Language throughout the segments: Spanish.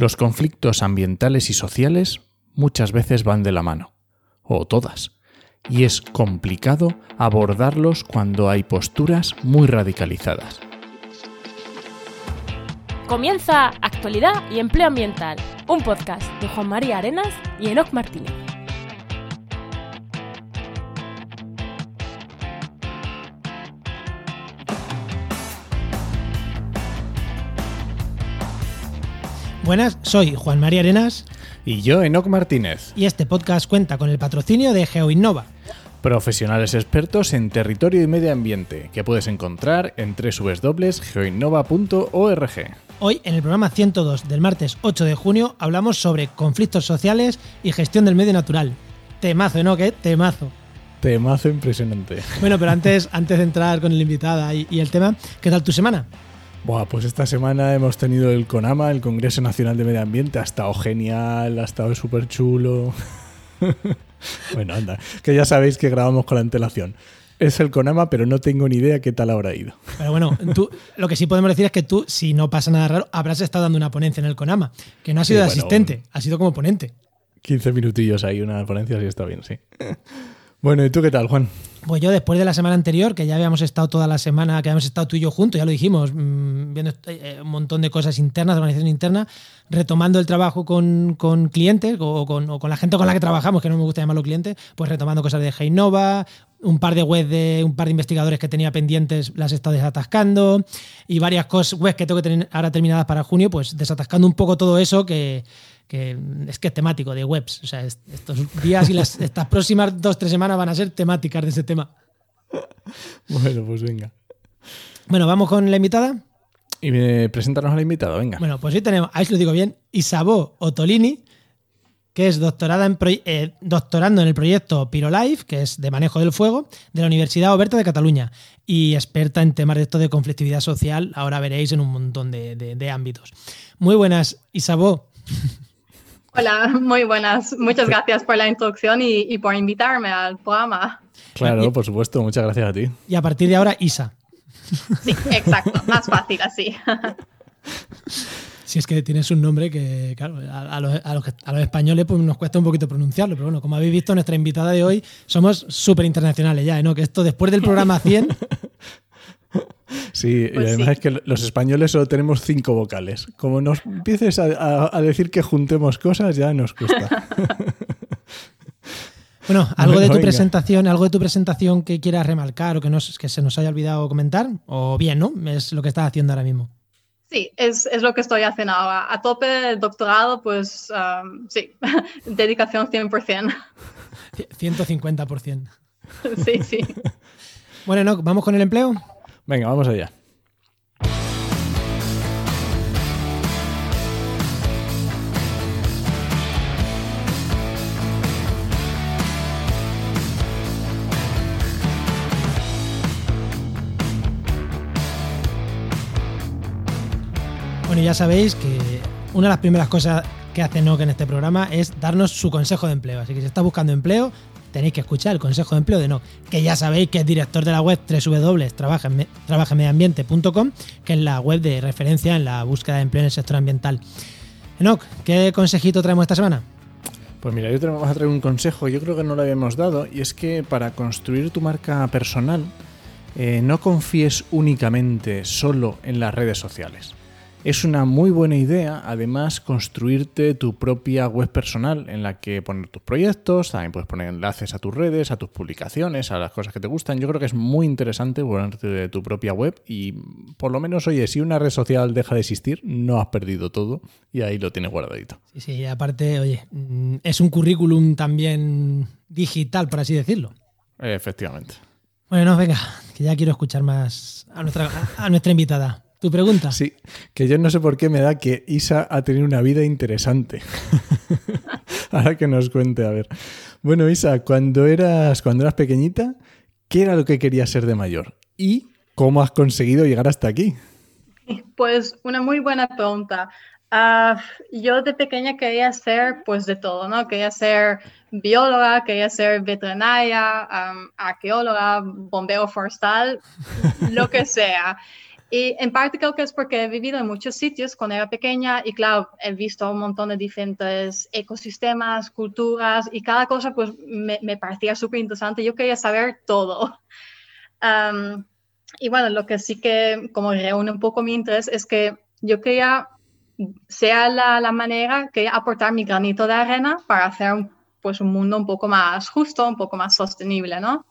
Los conflictos ambientales y sociales muchas veces van de la mano, o todas, y es complicado abordarlos cuando hay posturas muy radicalizadas. Comienza Actualidad y Empleo Ambiental, un podcast de Juan María Arenas y Enoc Martínez. Buenas, soy Juan María Arenas Y yo, Enoc Martínez, y este podcast cuenta con el patrocinio de GeoInnova. profesionales expertos en territorio y medio ambiente, que puedes encontrar en www.geoinnova.org. Hoy, en el programa 102 del martes 8 de junio, hablamos sobre conflictos sociales y gestión del medio natural. Temazo, ¿no? ¿Qué? Temazo. Temazo impresionante. Bueno, pero antes, antes de entrar con el invitada y, y el tema, ¿qué tal tu semana? Buah, pues esta semana hemos tenido el CONAMA, el Congreso Nacional de Medio Ambiente, ha estado genial, ha estado súper chulo. bueno, anda, que ya sabéis que grabamos con la antelación. Es el CONAMA, pero no tengo ni idea qué tal habrá ido. Pero bueno, tú, lo que sí podemos decir es que tú, si no pasa nada raro, habrás estado dando una ponencia en el CONAMA, que no ha sido Sí, de bueno, asistente, ha sido como ponente. 15 minutillos ahí, una ponencia, sí está bien, sí. Bueno, ¿y tú qué tal, Juan? Pues yo después de la semana anterior, que ya habíamos estado toda la semana, que habíamos estado tú y yo juntos, ya lo dijimos, mm, viendo eh, un montón de cosas internas, de organización interna, retomando el trabajo con, con clientes o con, o con la gente con la que trabajamos, que no me gusta llamarlo clientes, pues retomando cosas de Heinova, un par de webs de un par de investigadores que tenía pendientes, las he estado desatascando, y varias cosas, webs que tengo que tener ahora terminadas para junio, pues desatascando un poco todo eso que, que es que es temático de webs. O sea, est- estos días y las, estas próximas dos, tres semanas van a ser temáticas de ese tema. Bueno, pues venga. Bueno, vamos con la invitada. Y me preséntanos al invitado, venga. Bueno, pues hoy tenemos, ahí lo digo bien, Isabó Otolini, que es doctorada en eh, doctorando en el proyecto PyroLife, que es de manejo del fuego, de la Universidad Oberta de Cataluña, y experta en temas de esto de conflictividad social, ahora veréis en un montón de, de- de ámbitos. Muy buenas, Isabó. Hola, muy buenas. Muchas gracias por la introducción y, y por invitarme al programa. Claro, por supuesto, muchas gracias a ti. Y a partir de ahora, Isa. Sí, exacto. Más fácil así. Si es que tienes un nombre que, claro, a, a los, a los que- a los españoles pues nos cuesta un poquito pronunciarlo, pero bueno, como habéis visto, nuestra invitada de hoy somos súper internacionales ya, ¿eh? ¿no? Que esto después del programa 100, Pues Sí, y además sí. es que los españoles solo tenemos cinco vocales. Como nos empieces a, a- a decir que juntemos cosas, ya nos cuesta. bueno, algo de tu venga. presentación, algo de tu presentación que quieras remarcar o que, nos, que se nos haya olvidado comentar, o bien, ¿no? Es lo que estás haciendo ahora mismo. Sí, es, es lo que estoy haciendo ahora. A tope el doctorado, pues um, sí, dedicación 100%. C- 150%. Sí, sí. Bueno, no, vamos con el empleo. Venga, vamos allá. Bueno, ya sabéis que una de las primeras cosas que hace NOC en este programa es darnos su consejo de empleo. Así que si estás buscando empleo, tenéis que escuchar el consejo de empleo de NOC, que ya sabéis que es director de la web www.trabajamediambiente.com, que es la web de referencia en la búsqueda de empleo en el sector ambiental. Enoc, ¿qué consejito traemos esta semana? Pues mira, yo te vamos a traer un consejo, yo creo que no lo habíamos dado, y es que para construir tu marca personal, eh, no confíes únicamente solo en las redes sociales. Es una muy buena idea, además, construirte tu propia web personal en la que poner tus proyectos, también puedes poner enlaces a tus redes, a tus publicaciones, a las cosas que te gustan. Yo creo que es muy interesante ponerte tu propia web y, por lo menos, oye, si una red social deja de existir, no has perdido todo y ahí lo tienes guardadito. Sí, sí, aparte, oye, mm, es un currículum también digital, por así decirlo. Efectivamente. Bueno, no, venga, que ya quiero escuchar más a nuestra, a nuestra invitada. ¿Tu pregunta? Sí, que yo no sé por qué me da que Isa ha tenido una vida interesante. Ahora que nos cuente, a ver. Bueno, Isa, cuando eras, cuando eras pequeñita, ¿qué era lo que querías ser de mayor? ¿Y cómo has conseguido llegar hasta aquí? Pues una muy buena pregunta. Ah, yo de pequeña quería ser pues de todo, ¿no? Quería ser bióloga, quería ser veterinaria, arqueóloga, bombero forestal, lo que sea. Y en parte creo que es porque he vivido en muchos sitios cuando era pequeña y claro, he visto un montón de diferentes ecosistemas, culturas y cada cosa pues me, me parecía súper interesante. Yo quería saber todo. y bueno, lo que sí que como reúne un poco mi interés es que yo quería, sea la, la manera que aportar mi granito de arena para hacer un, pues un mundo un poco más justo, un poco más sostenible, ¿no?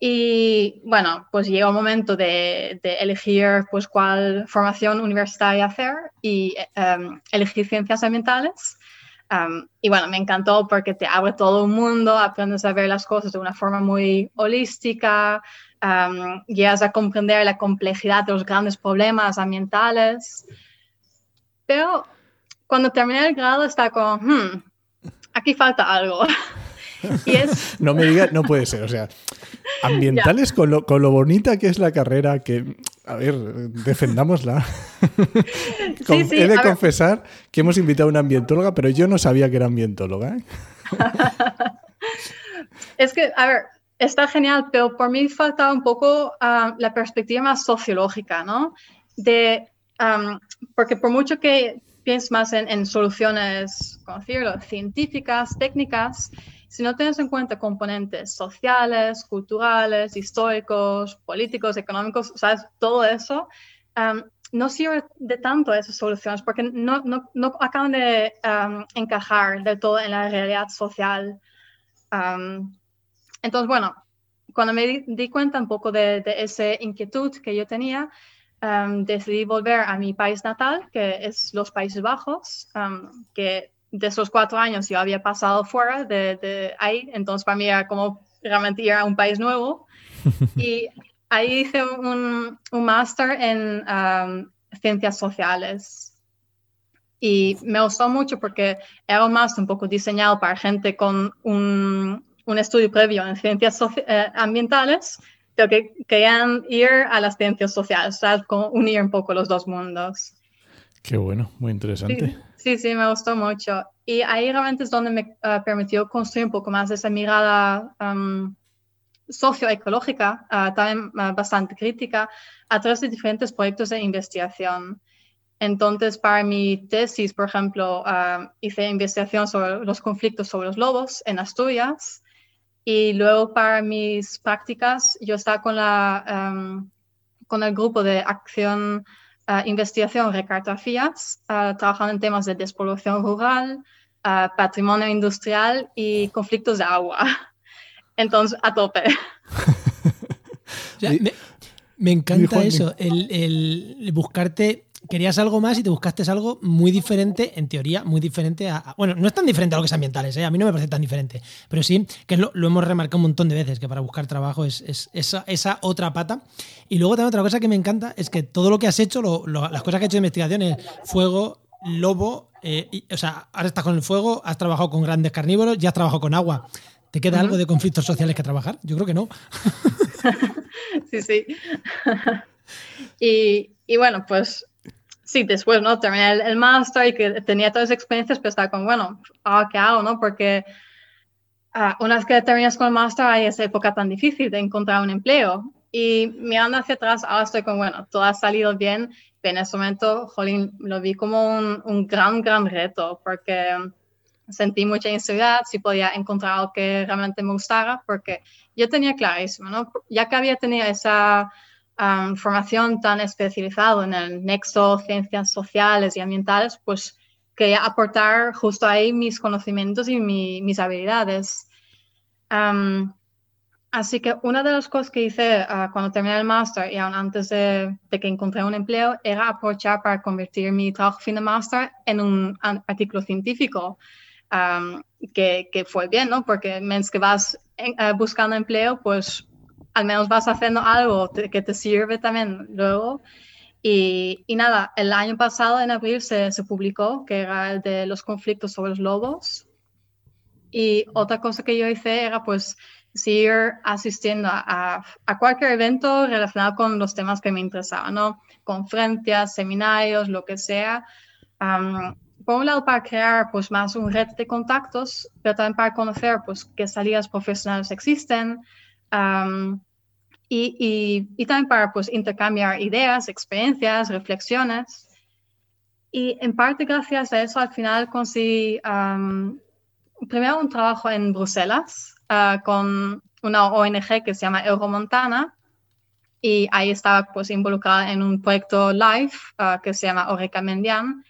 Y bueno, pues llega un momento de, elegir pues cuál formación universitaria hacer y um, elegir ciencias ambientales. Um, y bueno, me encantó porque te abre todo un mundo, aprendes a ver las cosas de una forma muy holística, um, llegas a comprender la complejidad de los grandes problemas ambientales. Pero cuando terminé el grado está como, hmm, aquí falta algo. y es... no me digas, no puede ser, o sea, ambientales con lo, con lo, bonita que es la carrera, que, a ver, defendámosla. He de confesar que hemos invitado a una ambientóloga, pero yo no sabía que era ambientóloga. ¿eh? es que, a ver, está genial, pero por mí falta un poco ah, la perspectiva más sociológica, ¿no? De, porque por mucho que pienses más en, en soluciones, ¿cómo decirlo?, científicas, técnicas, si no tienes en cuenta componentes sociales, culturales, históricos, políticos, económicos, ¿sabes? Todo eso, um, no sirve de tanto esas soluciones porque no, no, no acaban de um, encajar del todo en la realidad social. Um, entonces, bueno, cuando me di, cuenta un poco de, de, esa inquietud que yo tenía, decidí volver a mi país natal, que es los Países Bajos, que de esos cuatro años yo había pasado fuera de, ahí, entonces para mí era como realmente ir a un país nuevo. y ahí hice un, un máster en um, ciencias sociales. Y me gustó mucho porque era un máster un poco diseñado para gente con un, un estudio previo en ciencias eh, ambientales, pero que querían ir a las ciencias sociales, o sea, unir un poco los dos mundos. Qué bueno, muy interesante. Sí, sí, me gustó mucho. Y ahí realmente es donde me uh, permitió construir un poco más esa mirada um, socioecológica, uh, también uh, bastante crítica, a través de diferentes proyectos de investigación. Entonces, para mi tesis, por ejemplo, hice investigación sobre los conflictos sobre los lobos en Asturias. Y luego para mis prácticas, yo estaba con, la, um, con el grupo de acción investigación, recartografías, trabajando en temas de despoblación rural, patrimonio industrial y conflictos de agua. Entonces, a tope. me, encanta eso, el, el, buscarte querías algo más y te buscaste algo muy diferente, en teoría, muy diferente a. bueno, no es tan diferente a lo que es ambientales, ¿eh? a mí no me parece tan diferente, pero sí que lo, hemos remarcado un montón de veces, que para buscar trabajo es, esa, esa, otra pata. Y luego también otra cosa que me encanta es que todo lo que has hecho, las cosas que has hecho de investigación es fuego, lobo, eh, o sea, ahora estás con el fuego, has trabajado con grandes carnívoros, ya has trabajado con agua. ¿Te queda algo de conflictos sociales que trabajar? Yo creo que no. sí, sí. y, y bueno, pues sí, después, ¿no? Terminé el, máster y que tenía todas esas experiencias, pero estaba como, bueno, ¿qué hago, no? Porque uh, una vez que terminas con el máster hay esa época tan difícil de encontrar un empleo. Y mirando hacia atrás, ahora estoy como, bueno, todo ha salido bien, pero en ese momento, jolín, lo vi como un, un gran, gran reto, porque sentí mucha inseguridad si podía encontrar algo que realmente me gustara, porque yo tenía clarísimo, ¿no? Ya que había tenido esa formación tan especializada en el nexo ciencias sociales y ambientales, pues quería aportar justo ahí mis conocimientos y mis habilidades. así que una de las cosas que hice ah, cuando terminé el máster y aún antes de, que encontré un empleo era aprovechar para convertir mi trabajo fin de máster en un artículo científico. que, fue bien, ¿no? Porque mientras que vas eh, buscando empleo, pues al menos vas haciendo algo que te sirve también luego. Y, y, nada, el año pasado, en abril, se, se, publicó, que era el de los conflictos sobre los lobos. Y otra cosa que yo hice era pues seguir asistiendo a, a cualquier evento relacionado con los temas que me interesaban, ¿no? Conferencias, seminarios, lo que sea. por un lado, para crear pues más un red de contactos, pero también para conocer pues qué salidas profesionales existen, y, y, también para pues, intercambiar ideas, experiencias, reflexiones. Y en parte gracias a eso al final conseguí primero un trabajo en Bruselas uh, con una ONG que se llama Euromontana y ahí estaba pues involucrada en un proyecto live uh, que se llama Oreca Mendian.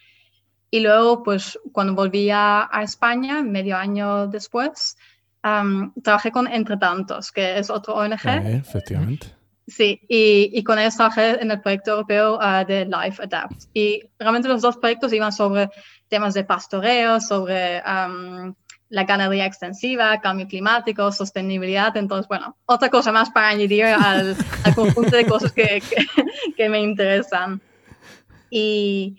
Y luego pues cuando volví a, España, medio año después, trabajé con Entre Tantos, que es otro ONG. Eh, efectivamente. Sí, y, y, con ellos trabajé en el proyecto europeo ah, de Life Adapt. Y realmente los dos proyectos iban sobre temas de pastoreo, sobre la ganadería extensiva, cambio climático, sostenibilidad. Entonces, bueno, otra cosa más para añadir al, al conjunto de cosas que, que, que me interesan. Y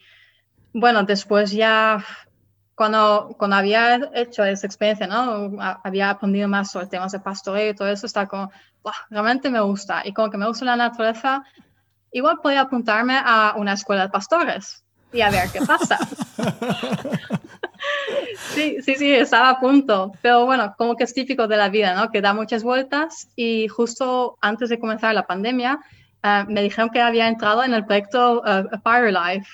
bueno, después ya cuando, cuando había hecho esa experiencia, ¿no? Había aprendido más sobre temas de pastoreo y todo eso, está como, realmente me gusta. Y como que me gusta la naturaleza, igual podía apuntarme a una escuela de pastores y a ver qué pasa. sí, sí, sí, estaba a punto. Pero bueno, como que es típico de la vida, ¿no? Que da muchas vueltas y justo antes de comenzar la pandemia, eh, me dijeron que había entrado en el proyecto uh, Fire Life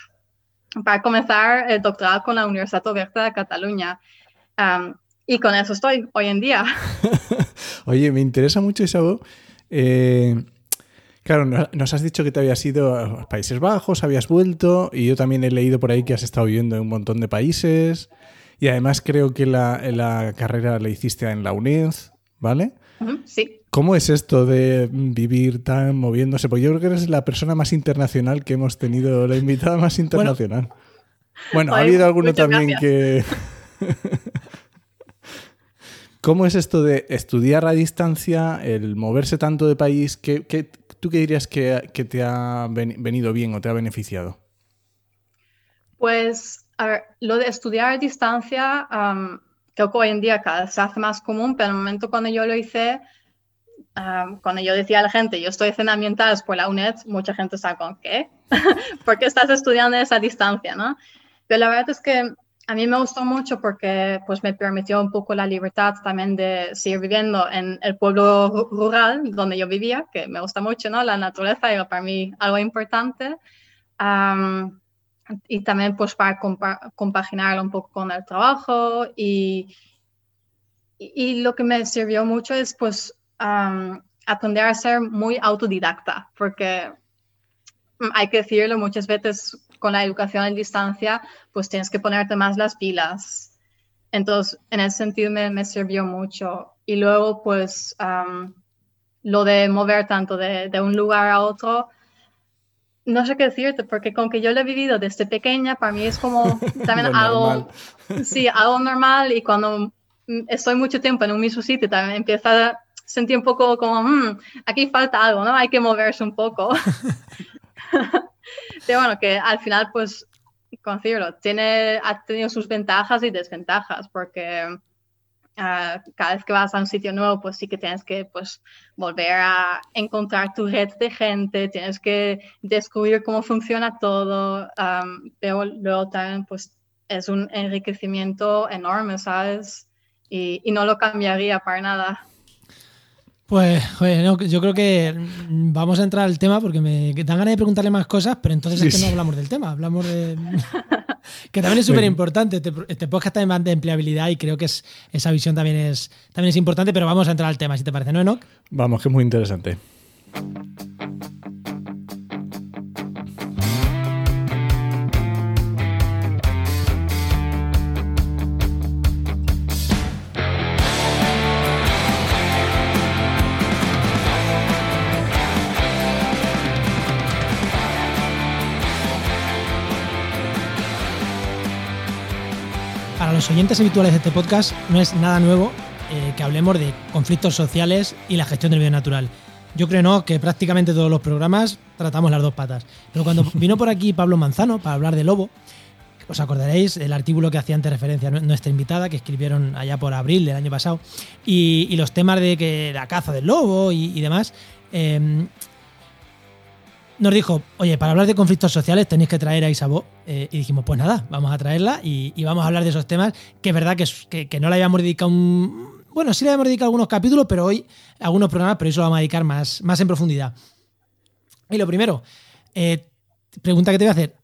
para comenzar el doctorado con la Universidad Oberta de Cataluña. y con eso estoy hoy en día. Oye, me interesa mucho, Isabel. Eh, claro, nos has dicho que te habías ido a Países Bajos, habías vuelto, y yo también he leído por ahí que has estado viviendo en un montón de países, y además creo que la, la carrera la hiciste en la UNED, ¿vale? Sí. ¿Cómo es esto de vivir tan moviéndose? Pues yo creo que eres la persona más internacional que hemos tenido, la invitada más internacional. Bueno, ha habido alguno también que... ¿Cómo es esto de estudiar a distancia, el moverse tanto de país? ¿Qué, tú qué dirías que, te ha venido bien o te ha beneficiado? Pues, a ver, lo de estudiar a distancia, creo que hoy en día cada vez se hace más común, pero en el momento cuando yo lo hice, cuando yo decía a la gente, yo estoy haciendo ambientales por la UNED, mucha gente está con, ¿qué? ¿Por qué estás estudiando esa distancia, no? Pero la verdad es que a mí me gustó mucho porque pues me permitió un poco la libertad también de seguir viviendo en el pueblo rural donde yo vivía, que me gusta mucho, ¿no? La naturaleza era para mí algo importante. y también pues para compaginarlo un poco con el trabajo y, y, lo que me sirvió mucho es pues aprender a ser muy autodidacta, porque mm, hay que decirlo muchas veces con la educación en distancia, pues tienes que ponerte más las pilas. Entonces, en ese sentido me, me sirvió mucho. Y luego, pues, lo de mover tanto de, de, un lugar a otro, no sé qué decirte, porque con que yo lo he vivido desde pequeña, para mí es como también algo, sí, algo normal y cuando mm, estoy mucho tiempo en un mismo sitio, también empieza sentí un poco como, mm, aquí falta algo, ¿no? Hay que moverse un poco. Pero bueno, que al final, pues, considero, tiene, ha tenido sus ventajas y desventajas, porque ah, cada vez que vas a un sitio nuevo, pues sí que tienes que pues, volver a encontrar tu red de gente, tienes que descubrir cómo funciona todo, pero luego también, pues, es un enriquecimiento enorme, ¿sabes? Y, y no lo cambiaría para nada. Pues yo creo que vamos a entrar al tema porque me dan ganas de preguntarle más cosas, pero entonces es que no hablamos del tema, hablamos de... que también es súper importante, este, este podcast también va de empleabilidad y creo que es, esa visión también es, también es importante, pero vamos a entrar al tema, si te parece, ¿no, Enoch? Vamos, que es muy interesante. Los oyentes habituales de este podcast no es nada nuevo eh, que hablemos de conflictos sociales y la gestión del medio natural. Yo creo no que prácticamente todos los programas tratamos las dos patas. Pero cuando vino por aquí Pablo Manzano para hablar de lobo, os acordaréis el artículo que hacía antes referencia a nuestra invitada, que escribieron allá por abril del año pasado, y, los temas de que la caza del lobo y, demás. Eh, nos dijo, oye, para hablar de conflictos sociales tenéis que traer a Isabó. Eh, y dijimos, pues nada, vamos a traerla y, vamos a hablar de esos temas, que es verdad que, que, no le habíamos dedicado bueno, sí le hemos dedicado algunos capítulos, pero hoy, algunos programas, pero eso lo vamos a dedicar más, más en profundidad. Y lo primero, eh, pregunta que te voy a hacer.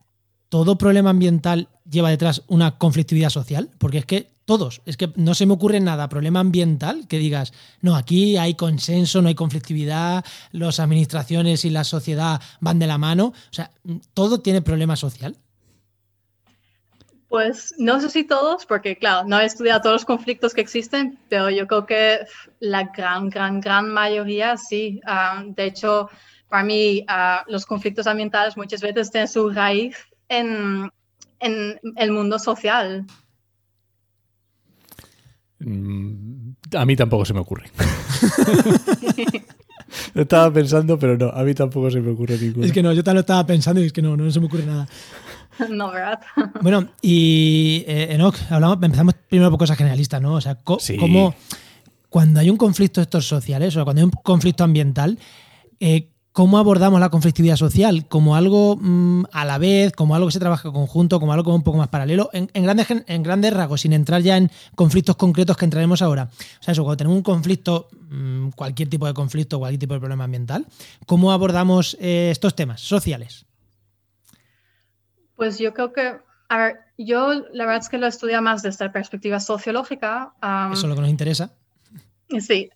¿Todo problema ambiental lleva detrás una conflictividad social? Porque es que todos, es que no se me ocurre nada, problema ambiental, que digas, no, aquí hay consenso, no hay conflictividad, las administraciones y la sociedad van de la mano. O sea, todo tiene problema social. Pues no sé si todos, porque claro, no he estudiado todos los conflictos que existen, pero yo creo que la gran, gran, gran mayoría sí. Ah, de hecho, para mí, ah, los conflictos ambientales muchas veces tienen su raíz en, en el mundo social. Mm, a mí tampoco se me ocurre. estaba pensando, pero no, a mí tampoco se me ocurre ninguno. Es que no, yo también lo estaba pensando y es que no, no se me ocurre nada. No, ¿verdad? Bueno, y eh, Enoch, hablamos, empezamos primero por cosas generalistas, ¿no? O sea, cómo cuando hay un conflicto de estos sociales o cuando hay un conflicto ambiental, eh, ¿cómo abordamos la conflictividad social? ¿Como algo mm, a la vez, como algo que se trabaja conjunto, como algo un poco más paralelo? En, grandes, en grandes rasgos, sin entrar ya en conflictos concretos que entraremos ahora. O sea, eso, cuando tenemos un conflicto, mm, cualquier tipo de conflicto, cualquier tipo de problema ambiental, ¿cómo abordamos eh, estos temas sociales? Pues yo creo que, a ver, yo la verdad es que lo estudio más desde la perspectiva sociológica. Eso es lo que nos interesa. Sí,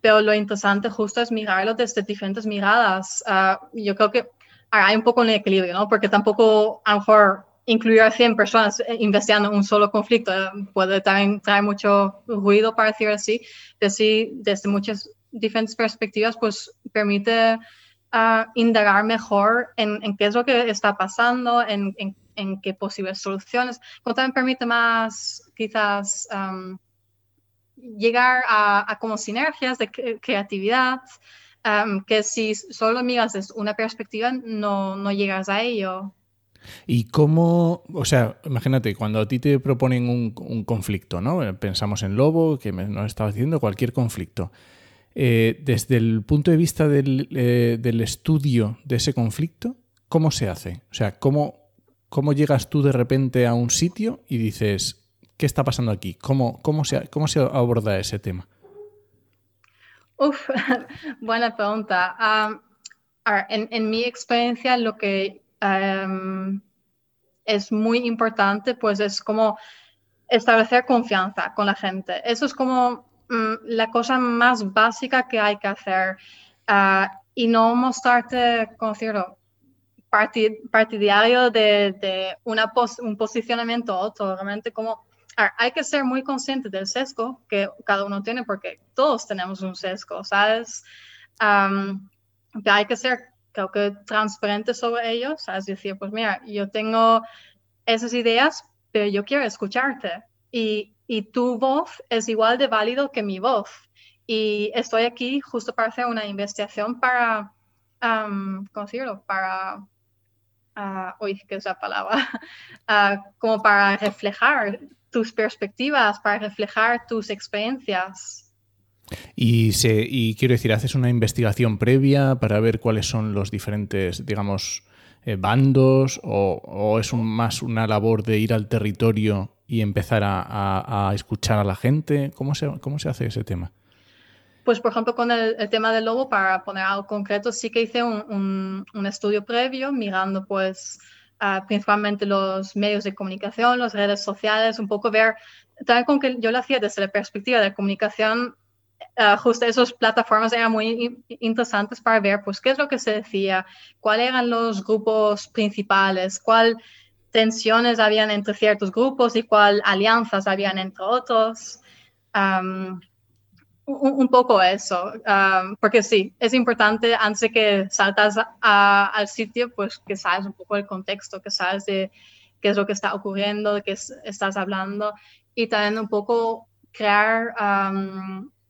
pero lo interesante justo es mirarlo desde diferentes miradas. Ah, yo creo que hay un poco un equilibrio, ¿no? Porque tampoco a lo mejor incluir a 100 personas investigando un solo conflicto eh, puede también traer mucho ruido, para decir así. Pero sí, desde muchas diferentes perspectivas, pues permite indagar mejor en, qué es lo que está pasando, en, qué posibles soluciones, como también permite más quizás llegar a, como sinergias de creatividad, que si solo miras desde una perspectiva no, no llegas a ello. ¿Y cómo, o sea, imagínate, cuando a ti te proponen un, conflicto, ¿no? Pensamos en Lobo, que nos estaba diciendo cualquier conflicto. Eh, desde el punto de vista eh, del, estudio de ese conflicto, ¿cómo se hace? O sea, ¿cómo, ¿cómo llegas tú de repente a un sitio y dices, ¿qué está pasando aquí? ¿Cómo, cómo, se, cómo se aborda ese tema? Uf, buena pregunta. en, mi experiencia, lo que es muy importante, pues es como establecer confianza con la gente. Eso es como Mm, la cosa más básica que hay que hacer ah, y no mostrarte, como decirlo, partidario de, un posicionamiento otro, realmente como hay que ser muy consciente del sesgo que cada uno tiene porque todos tenemos un sesgo, ¿sabes? hay que ser, creo que, transparente sobre ellos, Es decir, pues mira, yo tengo esas ideas, pero yo quiero escucharte y y tu voz es igual de válido que mi voz. Y estoy aquí justo para hacer una investigación para, ¿cómo decirlo? Para, uh, uy, ¿qué es la palabra? Ah, como para reflejar tus perspectivas, para reflejar tus experiencias. Y, se, y quiero decir, haces una investigación previa para ver cuáles son los diferentes, digamos, eh, bandos o, o, es un, más una labor de ir al territorio y empezar a, escuchar a la gente? ¿Cómo se, cómo se hace ese tema? Pues, por ejemplo, con el, tema del lobo, para poner algo concreto, sí que hice un, un, estudio previo mirando, pues, principalmente los medios de comunicación, las redes sociales, un poco ver, también con que yo lo hacía desde la perspectiva de comunicación, justo esas plataformas eran muy interesantes para ver, pues, qué es lo que se decía, cuáles eran los grupos principales, cuál tensiones habían entre ciertos grupos y cuál alianzas habían entre otros. Un, poco eso, porque sí, es importante antes que saltas al sitio, pues que sabes un poco el contexto, que sabes de qué es lo que está ocurriendo, de qué estás hablando y también un poco crear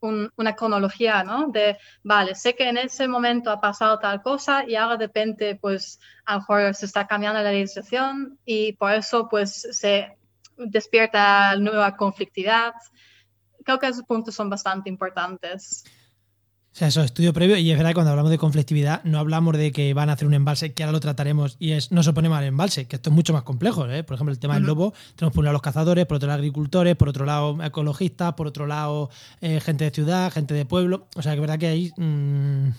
una cronología, ¿no? De, vale, sé que en ese momento ha pasado tal cosa y ahora de repente, pues, a lo mejor se está cambiando la legislación y por eso, pues, se despierta nueva conflictividad. Creo que esos puntos son bastante importantes. sea, eso es estudio previo y es verdad que cuando hablamos de conflictividad no hablamos de que van a hacer un embalse, que ahora lo trataremos y es no se opone mal el embalse, que esto es mucho más complejo. ¿eh? Por ejemplo, el tema del lobo, tenemos por un lado los cazadores, por otro lado agricultores, por otro lado ecologistas, por otro lado eh, gente de ciudad, gente de pueblo. O sea, que es verdad que hay mm,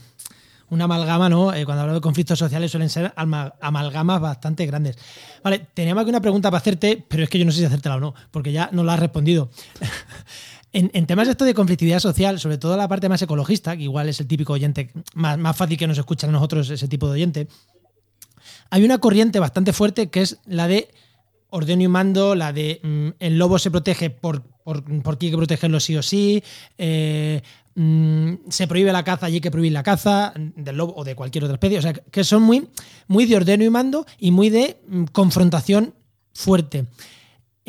una amalgama, ¿no? Eh, cuando hablamos de conflictos sociales suelen ser amalgamas bastante grandes. Vale, teníamos aquí una pregunta para hacerte, pero es que yo no sé si hacértela o no, porque ya no la has respondido. En, temas de esto de conflictividad social, sobre todo la parte más ecologista, que igual es el típico oyente más, fácil que nos escuchan a nosotros, ese tipo de oyente, hay una corriente bastante fuerte que es la de ordeno y mando, la de mm, el lobo se protege por, por, porque hay que protegerlo sí o sí, eh, mm, se prohíbe la caza y hay que prohibir la caza del lobo o de cualquier otra especie. O sea, que son muy, muy de ordeno y mando y muy de mm, confrontación fuerte.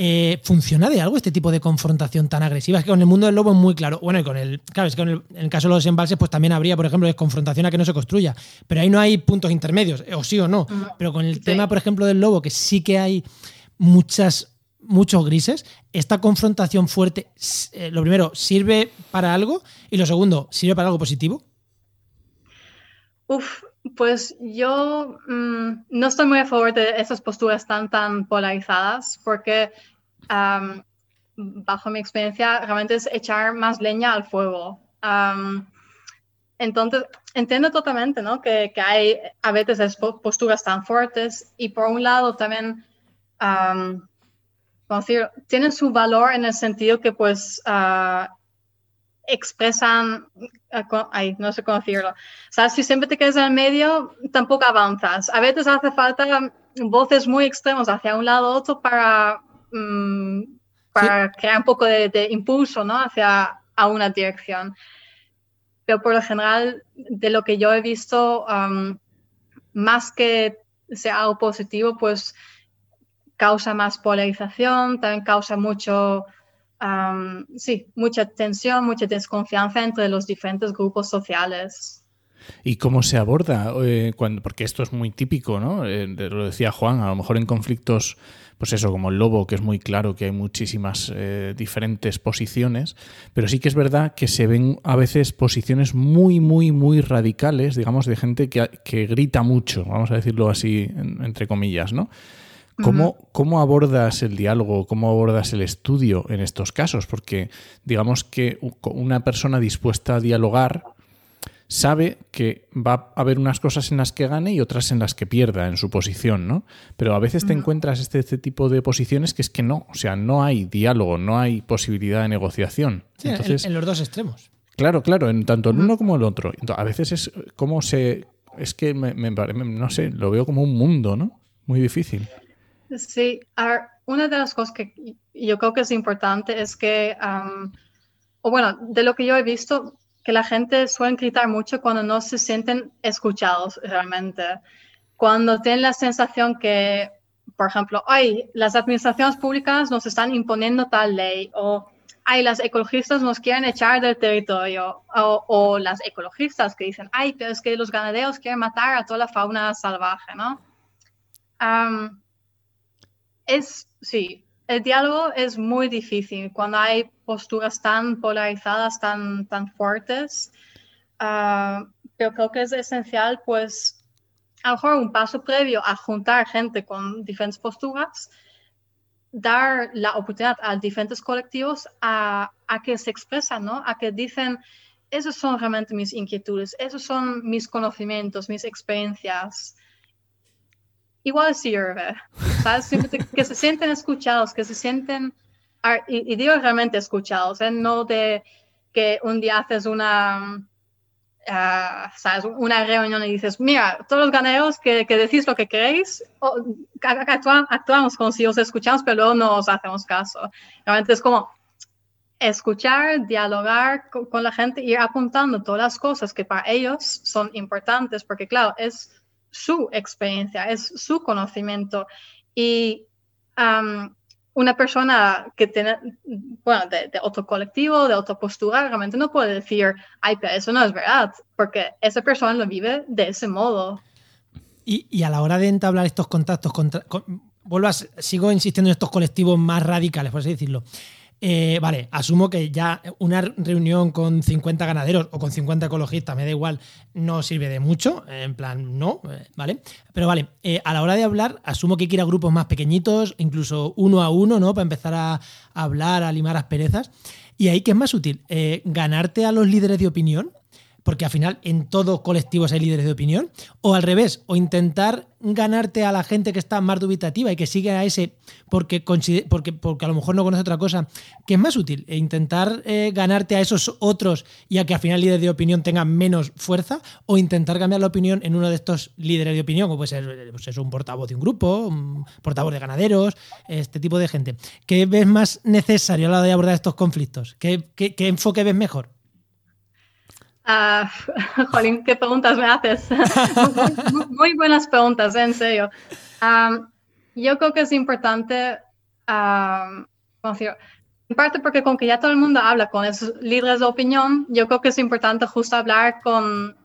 Eh, ¿Funciona de algo este tipo de confrontación tan agresiva? Es que con el mundo del lobo es muy claro. Bueno, y con el. Claro, es que en el, caso de los embalses, pues también habría, por ejemplo, confrontación a que no se construya. Pero ahí no hay puntos intermedios, o sí o no. Pero con el tema, por ejemplo, del lobo, que sí que hay muchas, muchos grises, esta confrontación fuerte, eh, lo primero, ¿sirve para algo? Y lo segundo, ¿sirve para algo positivo? Uf, pues yo mm, no estoy muy a favor de esas posturas tan, tan polarizadas porque bajo mi experiencia realmente es echar más leña al fuego. entonces, entiendo totalmente ¿no? que, que, hay a veces posturas tan fuertes y por un lado también, decir, tienen su valor en el sentido que pues uh, expresan, ay, no sé cómo decirlo. O sea, si siempre te quedas en el medio, tampoco avanzas. A veces hace falta voces muy extremos hacia un lado u otro para, mm, para crear un poco de, impulso, ¿no? Hacia a una dirección. Pero por lo general, de lo que yo he visto, más que sea algo positivo, pues causa más polarización, también causa mucho sí, mucha tensión, mucha desconfianza entre los diferentes grupos sociales. ¿Y cómo se aborda? Eh, cuando, porque esto es muy típico, ¿no? Eh, lo decía Juan, a lo mejor en conflictos, pues eso, como el lobo, que es muy claro que hay muchísimas eh, diferentes posiciones, pero sí que es verdad que se ven a veces posiciones muy, muy, muy radicales, digamos, de gente que, que grita mucho, vamos a decirlo así, entre comillas, ¿no? ¿Cómo, abordas el diálogo, cómo abordas el estudio en estos casos? Porque digamos que una persona dispuesta a dialogar sabe que va a haber unas cosas en las que gane y otras en las que pierda en su posición, ¿no? Pero a veces te encuentras este, este, tipo de posiciones que es que no, o sea, no hay diálogo, no hay posibilidad de negociación. Entonces, en, los dos extremos. Claro, claro, en tanto el uno como el otro. a veces es como se... Es que me, no sé, lo veo como un mundo, ¿no? Muy difícil. Sí, una de las cosas que yo creo que es importante es que, o bueno, de lo que yo he visto, que la gente suele gritar mucho cuando no se sienten escuchados realmente. Cuando tienen la sensación que, por ejemplo, ay, las administraciones públicas nos están imponiendo tal ley o ay, las ecologistas nos quieren echar del territorio o, o las ecologistas que dicen, ay, pero es que los ganaderos quieren matar a toda la fauna salvaje, ¿no? es, sí, el diálogo es muy difícil cuando hay posturas tan polarizadas, tan, tan fuertes, ah, pero creo que es esencial, pues, a lo mejor un paso previo a juntar gente con diferentes posturas, dar la oportunidad a diferentes colectivos a, a que se expresan, ¿no? A que dicen, esos son realmente mis inquietudes, esos son mis conocimientos, mis experiencias igual sirve, ¿sabes? que se sienten escuchados, que se sienten, y, digo realmente escuchados, ¿eh? no de que un día haces una, ah, ¿sabes? Una reunión y dices, mira, todos los ganaderos que, que decís lo que queréis, actuamos como si os escuchamos, pero luego no os hacemos caso. Realmente es como escuchar, dialogar con, con la gente, ir apuntando todas las cosas que para ellos son importantes, porque claro, es su experiencia, es su conocimiento. Y una persona que tiene, bueno, de, otro colectivo, de otra postura, realmente no puede decir, ay, pero eso no es verdad, porque esa persona lo vive de ese modo. Y, a la hora de entablar estos contactos, contra, sigo insistiendo en estos colectivos más radicales, por así decirlo. Eh, vale, asumo que ya una reunión con 50 ganaderos o con 50 ecologistas, me da igual, no sirve de mucho, en plan, no, eh, ¿vale? Pero vale, eh, a la hora de hablar, asumo que hay que ir a grupos más pequeñitos, incluso uno a uno, ¿no? Para empezar a, hablar, a limar asperezas. Y ahí, ¿qué es más útil? ¿Ganarte a los líderes de opinión? Porque al final en todos colectivos hay líderes de opinión, o al revés, o intentar ganarte a la gente que está más dubitativa y que sigue a ese porque, porque, porque a lo mejor no conoce otra cosa, que es más útil, e intentar eh, ganarte a esos otros y a que al final el líder de opinión tenga menos fuerza, o intentar cambiar la opinión en uno de estos líderes de opinión, como puede ser pues un portavoz de un grupo, un portavoz de ganaderos, este tipo de gente. ¿Qué ves más necesario a la hora de abordar estos conflictos? qué, qué enfoque ves mejor? Uh, Jolín, qué preguntas me haces. muy, buenas preguntas, en serio. yo creo que es importante, um, en parte porque con que ya todo el mundo habla con esos líderes de opinión, yo creo que es importante justo hablar con,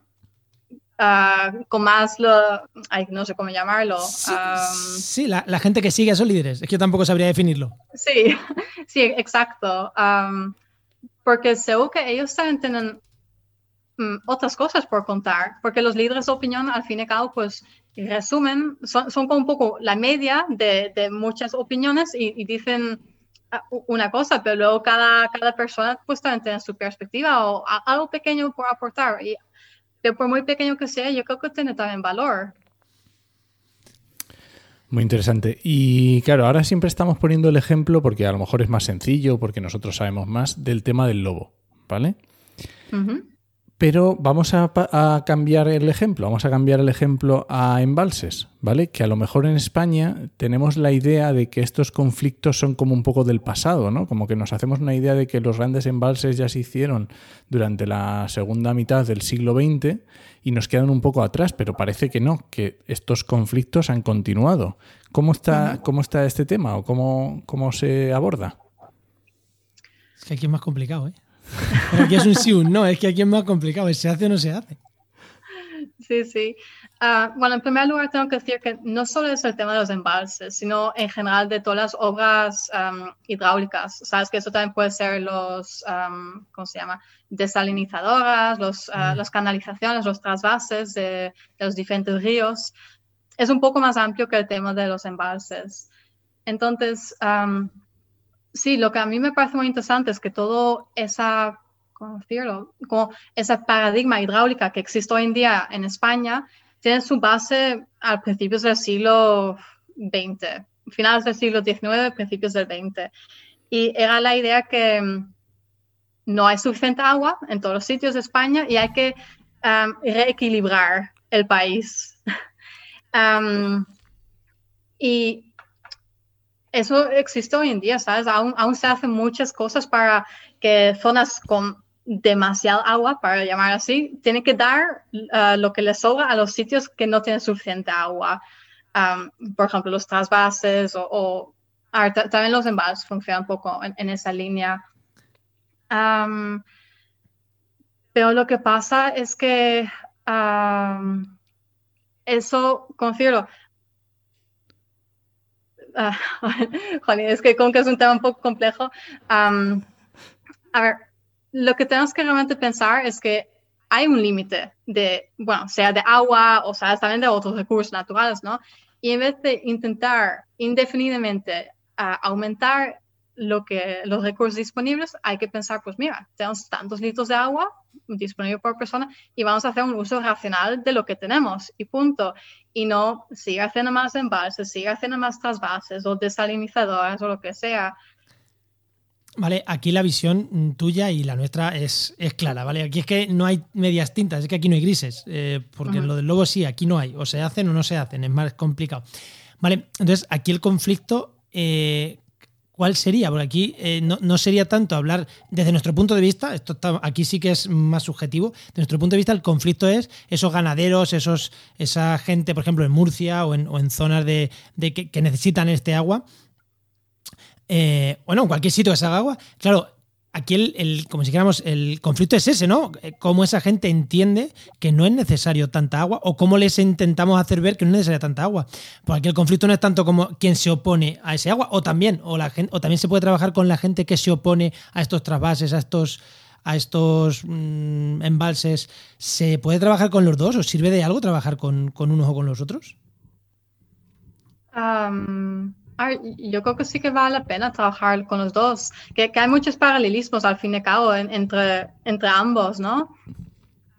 uh, con más, lo, no sé cómo llamarlo. Sí, la, la, gente que sigue a esos líderes, es que yo tampoco sabría definirlo. Sí, sí, exacto. porque seguro que ellos también tienen otras cosas por contar, porque los líderes de opinión, al fin y al cabo, pues resumen, son, son como un poco la media de, de muchas opiniones y, dicen ah, una cosa, pero luego cada, cada persona pues también tiene su perspectiva o algo pequeño por aportar. Y, pero por muy pequeño que sea, yo creo que tiene también valor. Muy interesante. Y claro, ahora siempre estamos poniendo el ejemplo, porque a lo mejor es más sencillo, porque nosotros sabemos más, del tema del lobo, ¿vale? Pero vamos a, cambiar el ejemplo, vamos a cambiar el ejemplo a embalses, ¿vale? Que a lo mejor en España tenemos la idea de que estos conflictos son como un poco del pasado, ¿no? Como que nos hacemos una idea de que los grandes embalses ya se hicieron durante la segunda mitad del siglo XX y nos quedan un poco atrás, pero parece que no, que estos conflictos han continuado. ¿Cómo está, cómo está este tema o cómo, cómo se aborda? Es que aquí es más complicado, ¿eh? Aquí es un sí, un no, es que aquí es más complicado, ¿se hace o no se hace? Sí, sí. Ah, bueno, en primer lugar tengo que decir que no solo es el tema de los embalses, sino en general de todas las obras hidráulicas. Sabes que eso también puede ser los, ¿cómo se llama? Desalinizadoras, los, ah, mm. las canalizaciones, los trasvases de, los diferentes ríos. Es un poco más amplio que el tema de los embalses. Entonces, sí, lo que a mí me parece muy interesante es que todo esa, ¿cómo decirlo? Como esa paradigma hidráulica que existe hoy en día en España tiene su base a principios del siglo XX, finales del siglo XIX, principios del XX. Y era la idea que mm, no hay suficiente agua en todos los sitios de España y hay que um, reequilibrar el país. um, y eso existe hoy en día, ¿sabes? Aún, aún se hacen muchas cosas para que zonas con demasiado agua, para llamar así, tienen que dar uh, lo que les sobra a los sitios que no tienen suficiente agua. Um, por ejemplo, los trasvases o, también los embalses funcionan un poco en, esa línea. Um, pero lo que pasa es que um, eso, confiero, uh, es que con que es un tema un poco complejo. a ver, lo que tenemos que realmente pensar es que hay un límite de, bueno, sea de agua o sea también de otros recursos naturales, ¿no? Y en vez de intentar indefinidamente uh, aumentar lo que, los recursos disponibles, hay que pensar, pues mira, tenemos tantos litros de agua disponibles por persona y vamos a hacer un uso racional de lo que tenemos y punto. Y no seguir haciendo más embalses, seguir haciendo más trasvases o desalinizadoras o lo que sea. Vale, aquí la visión tuya y la nuestra es, es clara, ¿vale? Aquí es que no hay medias tintas, es que aquí no hay grises, eh, porque lo del lobo sí, aquí no hay, o se hacen o no se hacen, es más complicado. Vale, entonces aquí el conflicto eh, ¿cuál sería? Porque aquí eh, no, sería tanto hablar desde nuestro punto de vista, esto aquí sí que es más subjetivo, desde nuestro punto de vista el conflicto es esos ganaderos, esos, esa gente, por ejemplo, en Murcia o en, zonas de, que, necesitan este agua. Eh, bueno, en cualquier sitio que se haga agua, claro, aquí el, como si dijéramos, el conflicto es ese, ¿no? Eh, cómo esa gente entiende que no es necesario tanta agua o cómo les intentamos hacer ver que no es necesaria tanta agua. Porque aquí el conflicto no es tanto como quien se opone a ese agua o también, o, la gente, o también se puede trabajar con la gente que se opone a estos trasvases, a estos a estos mm, embalses, ¿se puede trabajar con los dos? ¿O sirve de algo trabajar con, con unos o con los otros? Yo creo que sí que vale la pena trabajar con los dos, que, hay muchos paralelismos al fin y al cabo entre, entre ambos, ¿no?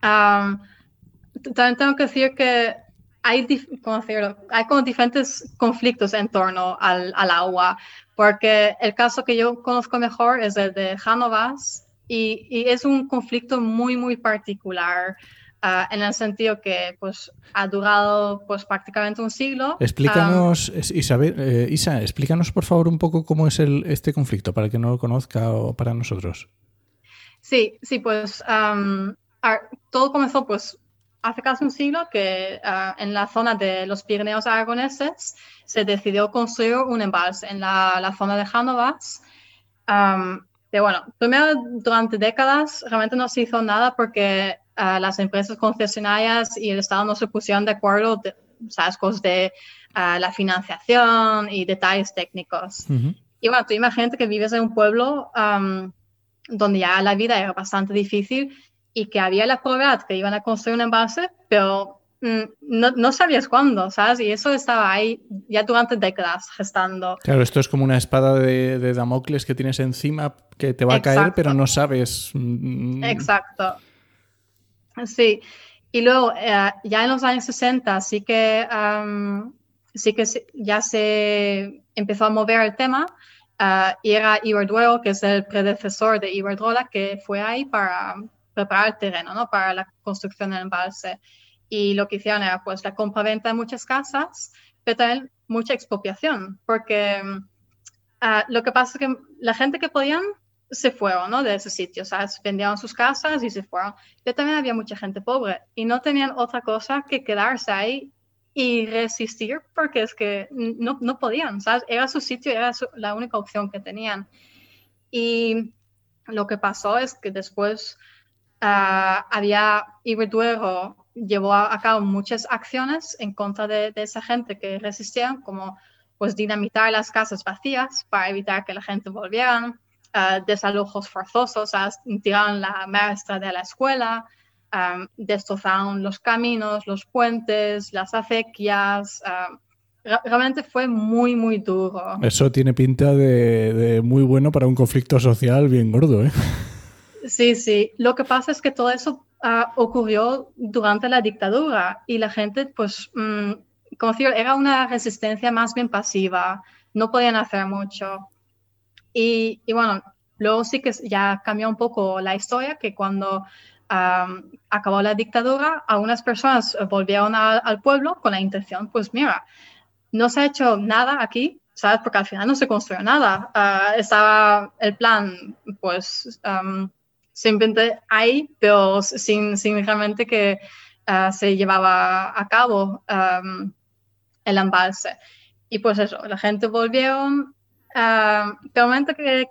también tengo que decir que hay, ¿cómo hay como diferentes conflictos en torno al, al, agua, porque el caso que yo conozco mejor es el de Janovas y, y es un conflicto muy, muy particular. Ah, en el sentido que pues, ha durado pues, prácticamente un siglo. Explícanos, Isabel, eh, Isa, explícanos por favor un poco cómo es el, este conflicto, para que no lo conozca o para nosotros. Sí, sí, pues todo comenzó pues, hace casi un siglo que ah, en la zona de los Pirineos aragoneses se decidió construir un embalse en la, la zona de Janovas. pero bueno, primero durante décadas realmente no se hizo nada porque las empresas concesionarias y el Estado no se pusieron de acuerdo, de, ¿sabes? Cosas de la financiación y detalles técnicos. Y bueno, tú imagínate que vives en un pueblo donde ya la vida era bastante difícil y que había la probabilidad que iban a construir un embalse, pero mm, no, no, sabías cuándo, ¿sabes? Y eso estaba ahí ya durante décadas gestando. Claro, esto es como una espada de, de Damocles que tienes encima que te va a caer, pero no sabes. Mm, Exacto. Sí, y luego eh, ya en los años 60 sí que, sí que ya se empezó a mover el tema uh, y era Iberdrola, que es el predecesor de Iberdrola, que fue ahí para preparar el terreno, ¿no? Para la construcción del embalse. Y lo que hicieron era pues la compra-venta de muchas casas, pero también mucha expropiación, porque uh, lo que pasa es que la gente que podían se fueron ¿no? de ese sitio, ¿sabes? Vendieron sus casas y se fueron. Pero también había mucha gente pobre y no tenían otra cosa que quedarse ahí y resistir porque es que no, no podían, ¿sabes? Era su sitio, era la única opción que tenían. Y lo que pasó es que después uh, había Iberdrola llevó a, cabo muchas acciones en contra de, de esa gente que resistían, como pues dinamitar las casas vacías para evitar que la gente volviera desalojos forzosos, tiraron la maestra de la escuela, destrozaron los caminos, los puentes, las acequias. realmente fue muy, muy duro. Eso tiene pinta de, muy bueno para un conflicto social bien gordo, ¿eh? Sí, sí. Lo que pasa es que todo eso ah, ocurrió durante la dictadura y la gente, pues, mm, como decía, era una resistencia más bien pasiva, no podían hacer mucho. Y, bueno, luego sí que ya cambió un poco la historia, que cuando acabó la dictadura, algunas personas volvieron al pueblo con la intención, pues mira, no se ha hecho nada aquí, ¿sabes? Porque al final no se construyó nada. Ah, estaba el plan, pues, simplemente ahí, pero sin, sin realmente que ah, se llevaba a cabo el embalse. Y pues eso, la gente volvieron, Uh, pero momento que,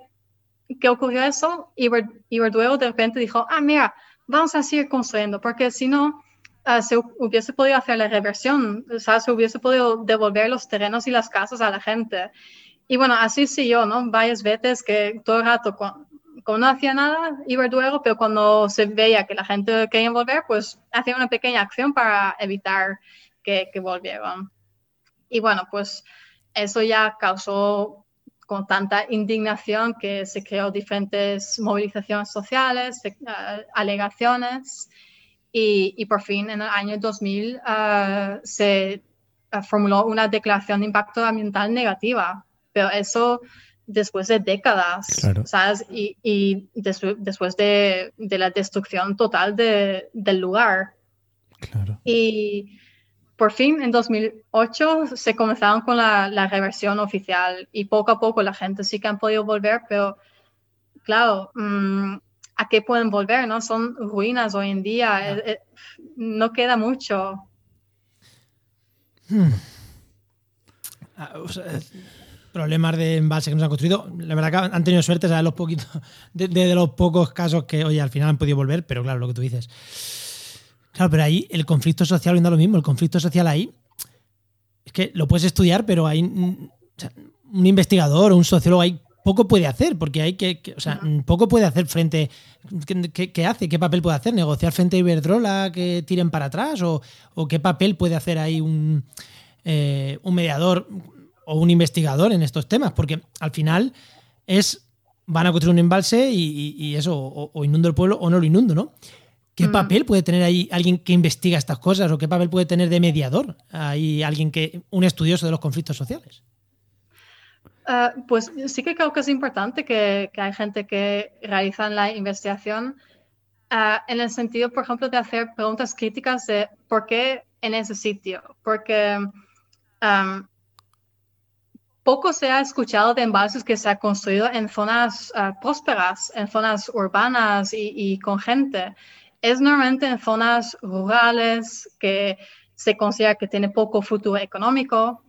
que ocurrió eso, Iberdrola de repente dijo, ah, mira, vamos a seguir construyendo, porque si no, ah, se hubiese podido hacer la reversión, o sea, se hubiese podido devolver los terrenos y las casas a la gente. Y bueno, así siguió, ¿no? Varias veces que todo el rato, cuando, no hacía nada, Iberdrola, pero cuando se veía que la gente quería volver, pues hacía una pequeña acción para evitar que, que volvieran. Y bueno, pues eso ya causó con tanta indignación que se creó diferentes movilizaciones sociales, eh, alegaciones y, por fin en el año 2000 eh, se eh, formuló una declaración de impacto ambiental negativa, pero eso después de décadas, ¿sabes? Y, después de, la destrucción total del lugar. Claro. Y por fin, en 2008, se comenzaron con la, reversión oficial y poco a poco la gente sí que han podido volver, pero claro, mm, ¿a qué pueden volver? ¿no? Son ruinas hoy en día, eh, eh, no queda mucho. Hmm. Ah, problemas de embalse que nos han construido. La verdad que han tenido suerte, de los poquitos, de, los pocos casos que, oye, al final han podido volver, pero claro, lo que tú dices. Claro, pero ahí el conflicto social viendo lo mismo, el conflicto social ahí es que lo puedes estudiar, pero hay un investigador o un sociólogo ahí poco puede hacer, porque hay que, o sea, poco puede hacer frente, ¿qué, hace? ¿Qué papel puede hacer? ¿Negociar frente a Iberdrola que tiren para atrás? ¿O, qué papel puede hacer ahí un, eh, un mediador o un investigador en estos temas? Porque al final es, van a construir un embalse y, eso, o, inundo el pueblo o no lo inundo, ¿no? ¿Qué papel puede tener ahí alguien que investiga estas cosas o qué papel puede tener de mediador ahí alguien que un estudioso de los conflictos sociales? Ah, pues sí que creo que es importante que, que hay gente que realiza la investigación ah, en el sentido, por ejemplo, de hacer preguntas críticas de por qué en ese sitio, porque poco se ha escuchado de embalses que se ha construido en zonas ah, prósperas, en zonas urbanas y, y, con gente. Es normalmente en zonas rurales que se considera que tiene poco futuro económico,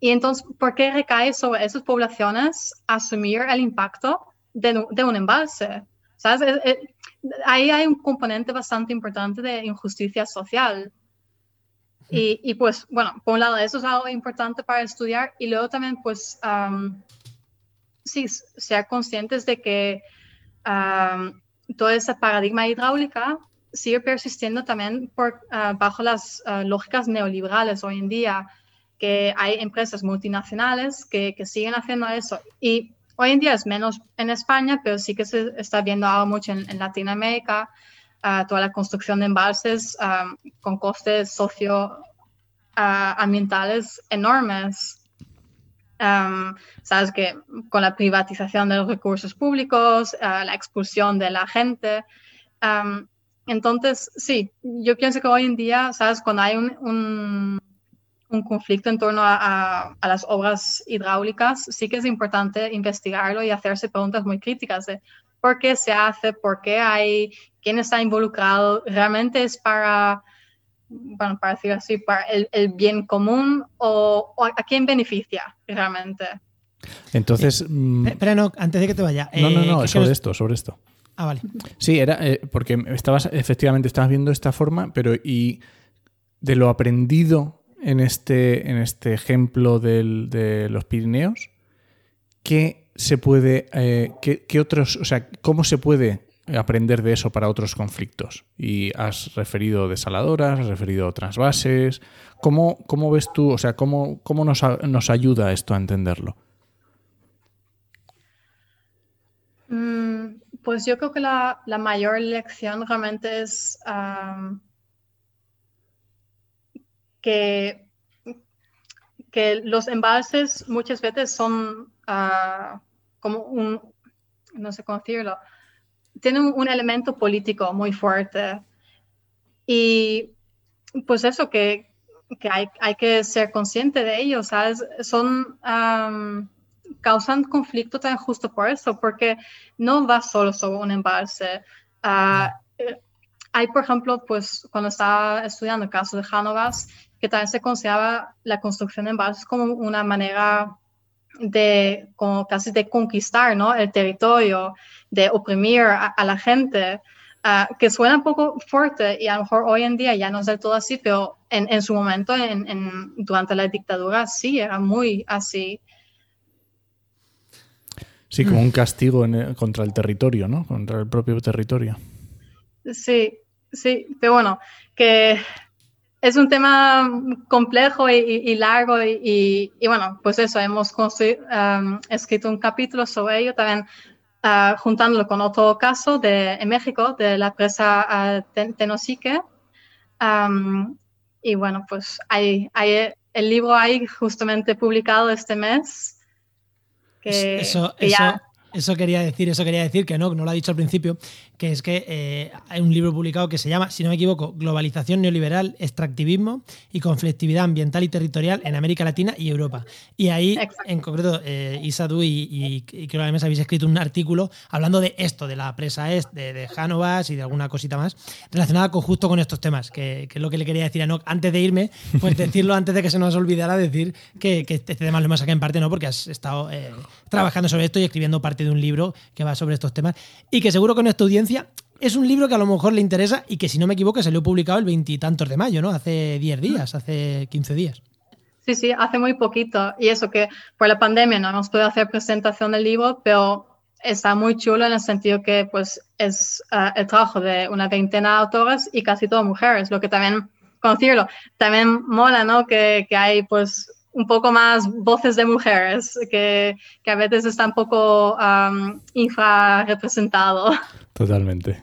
y entonces, ¿por qué recae sobre esas poblaciones asumir el impacto de, un embalse? ¿Sabes? ahí hay un componente bastante importante de injusticia social. Y, pues, bueno, por un lado, eso es algo importante para estudiar y luego también, pues, sí, ser conscientes de que todo ese paradigma hidráulica sigue persistiendo también por, ah, bajo las ah, lógicas neoliberales hoy en día que hay empresas multinacionales que, siguen haciendo eso. Y hoy en día es menos en España, pero sí que se está viendo ahora mucho en, Latinoamérica, ah, toda la construcción de embalses con costes socioambientales enormes. Sabes que con la privatización de los recursos públicos, ah, la expulsión de la gente. entonces, sí, yo pienso que hoy en día, sabes, cuando hay un un conflicto en torno a, las obras hidráulicas, sí que es importante investigarlo y hacerse preguntas muy críticas de por qué se hace, por qué hay, quién está involucrado, realmente es para, bueno, para decir así, para el, bien común o, a quién beneficia realmente. Entonces... Mm, espera, no, antes de que te vaya. No, no, no, eh, sobre esto, sobre esto. Ah, vale. Sí, era eh, porque estabas, efectivamente, estabas viendo esta forma, pero y de lo aprendido en este, en este ejemplo de los Pirineos, ¿qué se puede, eh, qué, otros, o sea, cómo se puede aprender de eso para otros conflictos? Y has referido desaladoras, has referido transvases. ¿Cómo, cómo ves tú, o sea, cómo, cómo nos, nos ayuda esto a entenderlo? Mm, pues yo creo que la, mayor lección realmente es que, que los embalses muchas veces son ah, como un, no sé cómo decirlo, tienen un, elemento político muy fuerte. Y pues eso, que, que hay, hay, que ser consciente de ello, ¿sabes? Son, causan conflicto tan justo por eso, porque no va solo sobre un embalse. Uh, hay, por ejemplo, pues cuando estaba estudiando el caso de Hanovas, que también se consideraba la construcción de envases como una manera de, como casi de conquistar ¿no? el territorio, de oprimir a, la gente, ah, que suena un poco fuerte y a lo mejor hoy en día ya no es del todo así, pero en, en su momento, en, en, durante la dictadura, sí, era muy así. Sí, como un castigo contra el territorio, ¿no? Contra el propio territorio. Sí, sí, pero bueno, que es un tema complejo y, largo y, bueno, pues eso, hemos um, escrito un capítulo sobre ello también uh, juntándolo con otro caso de, en México de la presa uh, Tenosique. Um, y bueno, pues hay, hay el libro ahí justamente publicado este mes. Que, eso, eso, Eso quería decir, eso quería decir, que no, no lo ha dicho al principio, que es que eh, hay un libro publicado que se llama, si no me equivoco, Globalización neoliberal, extractivismo y conflictividad ambiental y territorial en América Latina y Europa. Y ahí, en concreto, eh, Isa, tú y, y, creo que además habéis escrito un artículo hablando de esto, de la presa est, de, de Jánovas y de alguna cosita más, relacionada con, justo con estos temas, que, que, es lo que le quería decir a Noc antes de irme, pues decirlo antes de que se nos olvidara decir que, que este tema lo hemos sacado en parte, ¿no? Porque has estado eh, trabajando sobre esto y escribiendo parte de un libro que va sobre estos temas y que seguro con esta audiencia es un libro que a lo mejor le interesa y que si no me equivoco salió publicado el veintitantos de mayo, ¿no? Hace 10 días, hace 15 días. Sí, sí, hace muy poquito. Y eso que por la pandemia no hemos podido hacer presentación del libro, pero está muy chulo en el sentido que pues es uh, el trabajo de una veintena de autores y casi todas mujeres, lo que también, decirlo, también mola, ¿no? Que, que hay pues un poco más voces de mujeres, que, que a veces está un poco um, infrarrepresentado. Totalmente.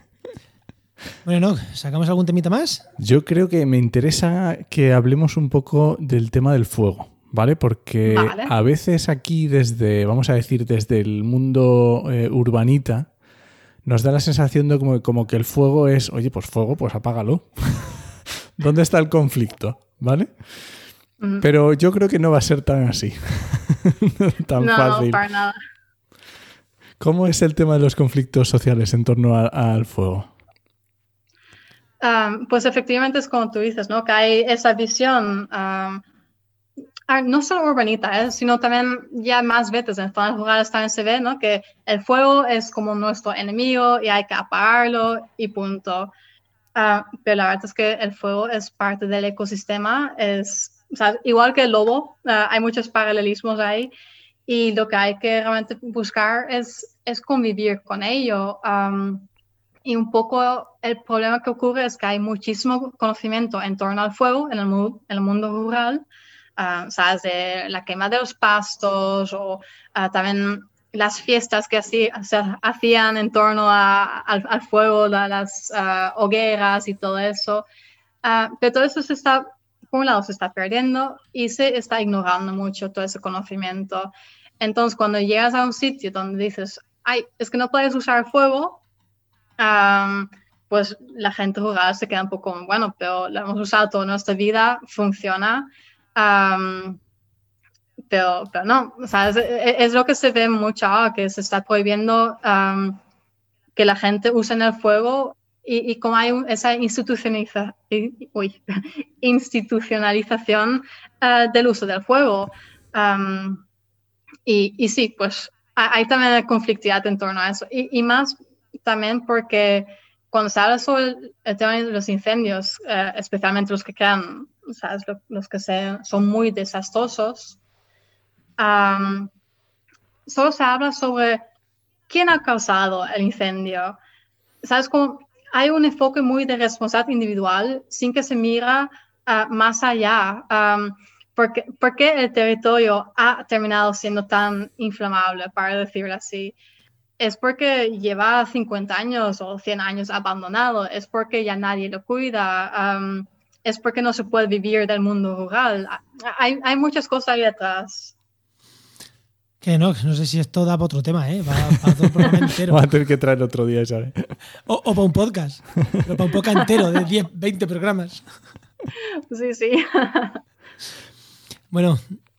Bueno, ¿sacamos algún temita más? Yo creo que me interesa que hablemos un poco del tema del fuego, ¿vale? Porque Vale. a veces aquí desde, vamos a decir, desde el mundo eh, urbanita, nos da la sensación de como, como que el fuego es, oye, pues fuego, pues apágalo. ¿Dónde está el conflicto? ¿Vale? Pero yo creo que no va a ser tan así. tan no, fácil. para nada. ¿Cómo es el tema de los conflictos sociales en torno a- al fuego? Um, pues efectivamente es como tú dices, ¿no? Que hay esa visión, um, no solo urbanita, ¿eh? sino también ya más veces en zonas rurales también se ve, ¿no? Que el fuego es como nuestro enemigo y hay que apagarlo y punto. Ah, pero la verdad es que el fuego es parte del ecosistema, es, o sea, igual que el lobo, ah, hay muchos paralelismos ahí y lo que hay que realmente buscar es, es convivir con ello. Um, y un poco el problema que ocurre es que hay muchísimo conocimiento en torno al fuego en el, mu- en el mundo rural, ah, ¿sabes? De la quema de los pastos o ah, también las fiestas que así, se hacían en torno a- al, al fuego, la- las ah, hogueras y todo eso. Pero todo eso se está, por se está perdiendo y se está ignorando mucho todo ese conocimiento. Entonces, cuando llegas a un sitio donde dices, ay, es que no puedes usar fuego, Am, pues la gente rural se queda un poco, bueno, pero lo hemos usado toda nuestra vida, funciona. Am, pero, pero no, o sea, es, es lo que se ve mucho ahora, que se está prohibiendo am, que la gente use el fuego y, y como hay un- esa institucionaliza- i- uy, institucionalización eh, del uso del fuego. Am, y, y sí, pues ha- hay también conflictividad en torno a eso. Y, y más también porque cuando se habla sobre el, tema de los incendios, eh, especialmente los que quedan, ¿sabes? Lo- los que se- son muy desastrosos, am, solo se habla sobre quién ha causado el incendio. ¿Sabes? Como hay un enfoque muy de responsabilidad individual sin que se mira ah, más allá. Am, ¿por, qué, por qué el territorio ha terminado siendo tan inflamable, para decirlo así? es porque lleva 50 años o 100 años abandonado, es porque ya nadie lo cuida, um, es porque no se puede vivir del mundo rural. Hay, hay muchas cosas ahí detrás. Que no, no sé si esto da para otro tema, ¿eh? Para, para otro programa entero. Vamos a tener que traer otro día, ¿sabes? O, o para un podcast. Pero para un podcast entero de 10, 20 programas. Sí, sí. Bueno,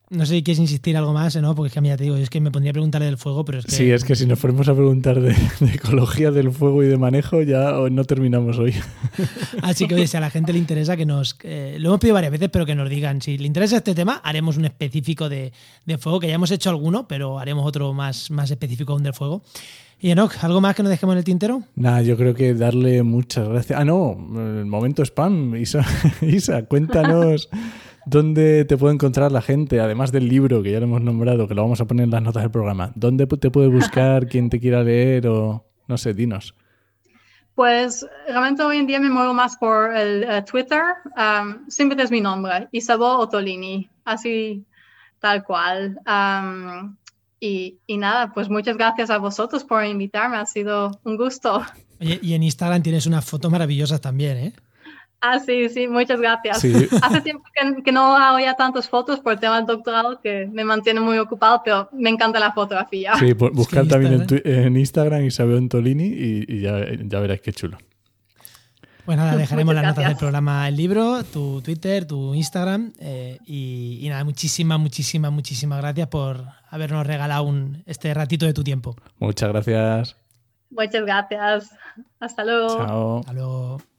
no sé si quieres insistir algo más, ¿no? Porque es que a mí ya te digo, es que me pondría a preguntarle del fuego, pero es que. Sí, es que si nos ponemos a preguntar de, de ecología del fuego y de manejo, ya no terminamos hoy. Así que, oye, si a la gente le interesa, que nos. eh, lo hemos pedido varias veces, pero que nos digan. Si le interesa este tema, haremos un específico de, de fuego, que ya hemos hecho alguno, pero haremos otro más, más específico aún del fuego. Y Enoch, ¿algo más que nos dejemos en el tintero? Nada, yo creo que darle muchas gracias. Ah, no, el momento spam. Isa, Isa cuéntanos dónde te puede encontrar la gente, además del libro que ya lo hemos nombrado, que lo vamos a poner en las notas del programa. ¿Dónde te puede buscar quien te quiera leer o no sé, dinos? Pues realmente hoy en día me muevo más por el eh, Twitter. Um, siempre es mi nombre, Isabel Ottolini, así tal cual. Um, y, y nada, pues muchas gracias a vosotros por invitarme, ha sido un gusto. Oye, y en Instagram tienes unas fotos maravillosas también, ¿eh? Ah, sí, sí, muchas gracias. Hace tiempo que, no hago ya tantas fotos por el tema del doctorado que me mantiene muy ocupado, pero me encanta la fotografía. Sí, buscar también en, Instagram Isabel Tolini y, y ya, ya veréis qué chulo. Pues nada, dejaremos las notas del programa, el libro, tu Twitter, tu Instagram. Eh, y, nada, muchísimas, muchísimas, muchísimas gracias por habernos regalado un, este ratito de tu tiempo. Muchas gracias. Muchas gracias. Hasta luego. Chao. Hasta luego.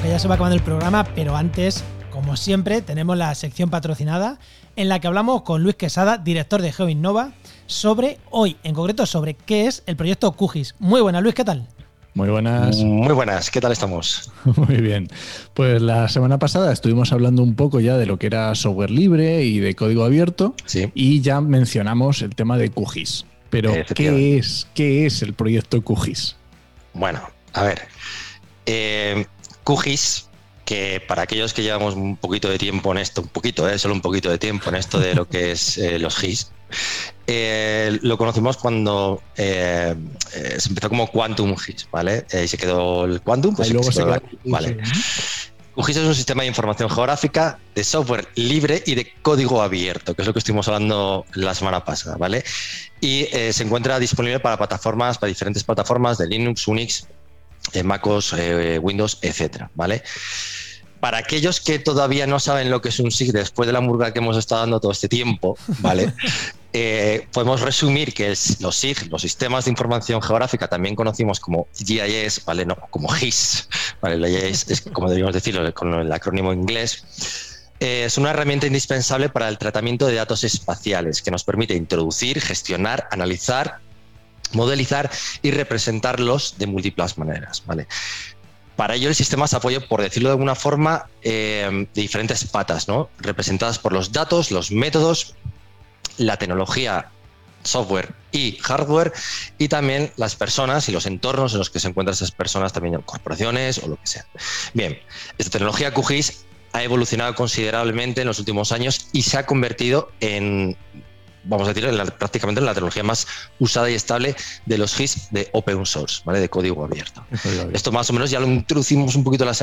Que ya se va acabando el programa, pero antes, como siempre, tenemos la sección patrocinada en la que hablamos con Luis Quesada, director de GeoInnova, sobre hoy, en concreto, sobre qué es el proyecto QGIS. Muy buenas, Luis, ¿qué tal? Muy buenas. Muy buenas, ¿qué tal estamos? Muy bien. Pues la semana pasada estuvimos hablando un poco ya de lo que era software libre y de código abierto y ya mencionamos el tema de QGIS. Pero ¿qué es, ¿qué es el proyecto QGIS? Bueno, a ver, eh, QGIS, que para aquellos que llevamos un poquito de tiempo en esto, un poquito, ¿eh? solo un poquito de tiempo en esto de lo que es eh, los GIS, eh, lo conocimos cuando se empezó como Quantum GIS, ¿vale? y se quedó el Quantum, pues luego se quedó, ¿vale? QGIS es un sistema de información geográfica de software libre y de código abierto, que es lo que estuvimos hablando la semana pasada, ¿vale? Y se encuentra disponible para plataformas, para diferentes plataformas de Linux, Unix, MacOS, eh, Windows, etcétera, ¿vale? Para aquellos que todavía no saben lo que es un SIG después de la murga que hemos estado dando todo este tiempo, ¿vale? Eh, podemos resumir que los SIG, los sistemas de información geográfica, también conocimos como GIS, ¿vale? No, como GIS, ¿vale? La GIS es como deberíamos decirlo con el acrónimo inglés. Eh, es una herramienta indispensable para el tratamiento de datos espaciales que nos permite introducir, gestionar, analizar modelizar y representarlos de múltiples maneras. ¿vale? Para ello el sistema se apoya, por decirlo de alguna forma, eh, de diferentes patas, ¿no? representadas por los datos, los métodos, la tecnología, software y hardware, y también las personas y los entornos en los que se encuentran esas personas, también corporaciones o lo que sea. Bien, esta tecnología QGIS ha evolucionado considerablemente en los últimos años y se ha convertido en vamos a decir, prácticamente la tecnología más usada y estable de los GIS de open source, ¿vale? De código abierto. Esto más o menos ya lo introducimos un poquito la,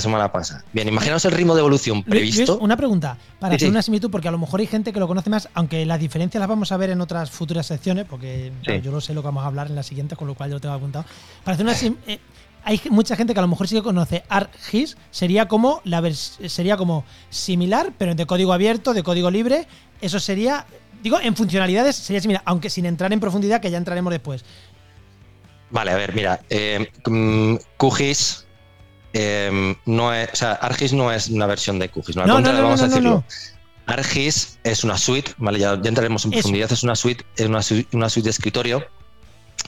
semana pasada. Bien, imaginaos el ritmo de evolución previsto. una pregunta, para hacer una similitud, porque a lo mejor hay gente que lo conoce más, aunque las diferencias las vamos a ver en otras futuras secciones, porque yo lo sé lo que vamos a hablar en la siguiente, con lo cual yo lo tengo apuntado. Para hacer una eh, hay mucha gente que a lo mejor sí que conoce ArcGIS, sería como la sería como similar, pero de código abierto, de código libre. Eso sería Digo, en funcionalidades sería similar, aunque sin entrar en profundidad, que ya entraremos después. Vale, a ver, mira, eh, mm, QGIS eh, no es, o sea, ArcGIS no es una versión de QGIS, no, al contrario, vamos a decirlo. ArcGIS es una suite, vale, ya, entraremos en profundidad, es una suite, es una, una, suite de escritorio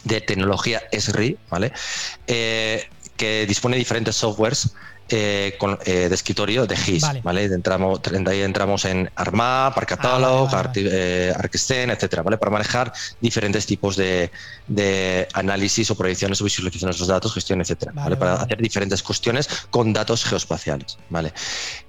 de tecnología ESRI, ¿vale? Eh, que dispone de diferentes softwares eh, eh, de escritorio de GIS. Vale. Entramos, ahí entramos en ARMA, Parcatalog, ah, eh, etcétera, ¿vale? Para manejar diferentes tipos de, análisis o proyecciones o visualizaciones de los datos, gestión, etcétera, vale, Para hacer diferentes cuestiones con datos geoespaciales, ¿vale?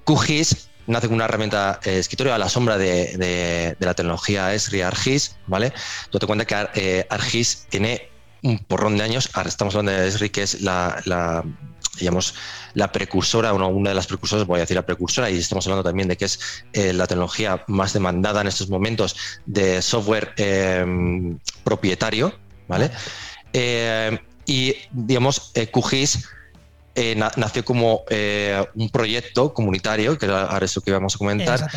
QGIS nace como una herramienta de escritorio a la sombra de, la tecnología ESRI ARGIS, ¿vale? Tú te cuenta que ARGIS tiene un porrón de años, ahora estamos hablando de ESRI, que es la digamos, la precursora, o una de las precursoras, voy a decir la precursora, y estamos hablando también de que es eh, la tecnología más demandada en estos momentos de software em, propietario, ¿vale? Eh, y, digamos, eh, QGIS nació como un proyecto comunitario, que ahora es lo que vamos a comentar,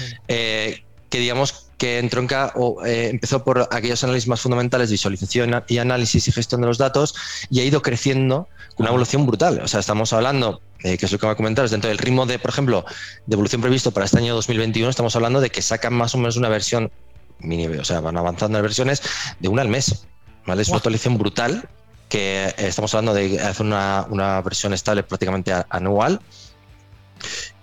que digamos que entronca o empezó por aquellos análisis más fundamentales, visualización y análisis y gestión de los datos, y ha ido creciendo una evolución brutal. O sea, estamos hablando, eh, que es lo que va a comentar, dentro del ritmo de, por ejemplo, de evolución previsto para este año 2021, estamos hablando de que sacan más o menos una versión mini, o sea, van avanzando en versiones de una al mes. ¿vale? Es una actualización brutal que eh, estamos hablando de hacer una, una versión estable prácticamente anual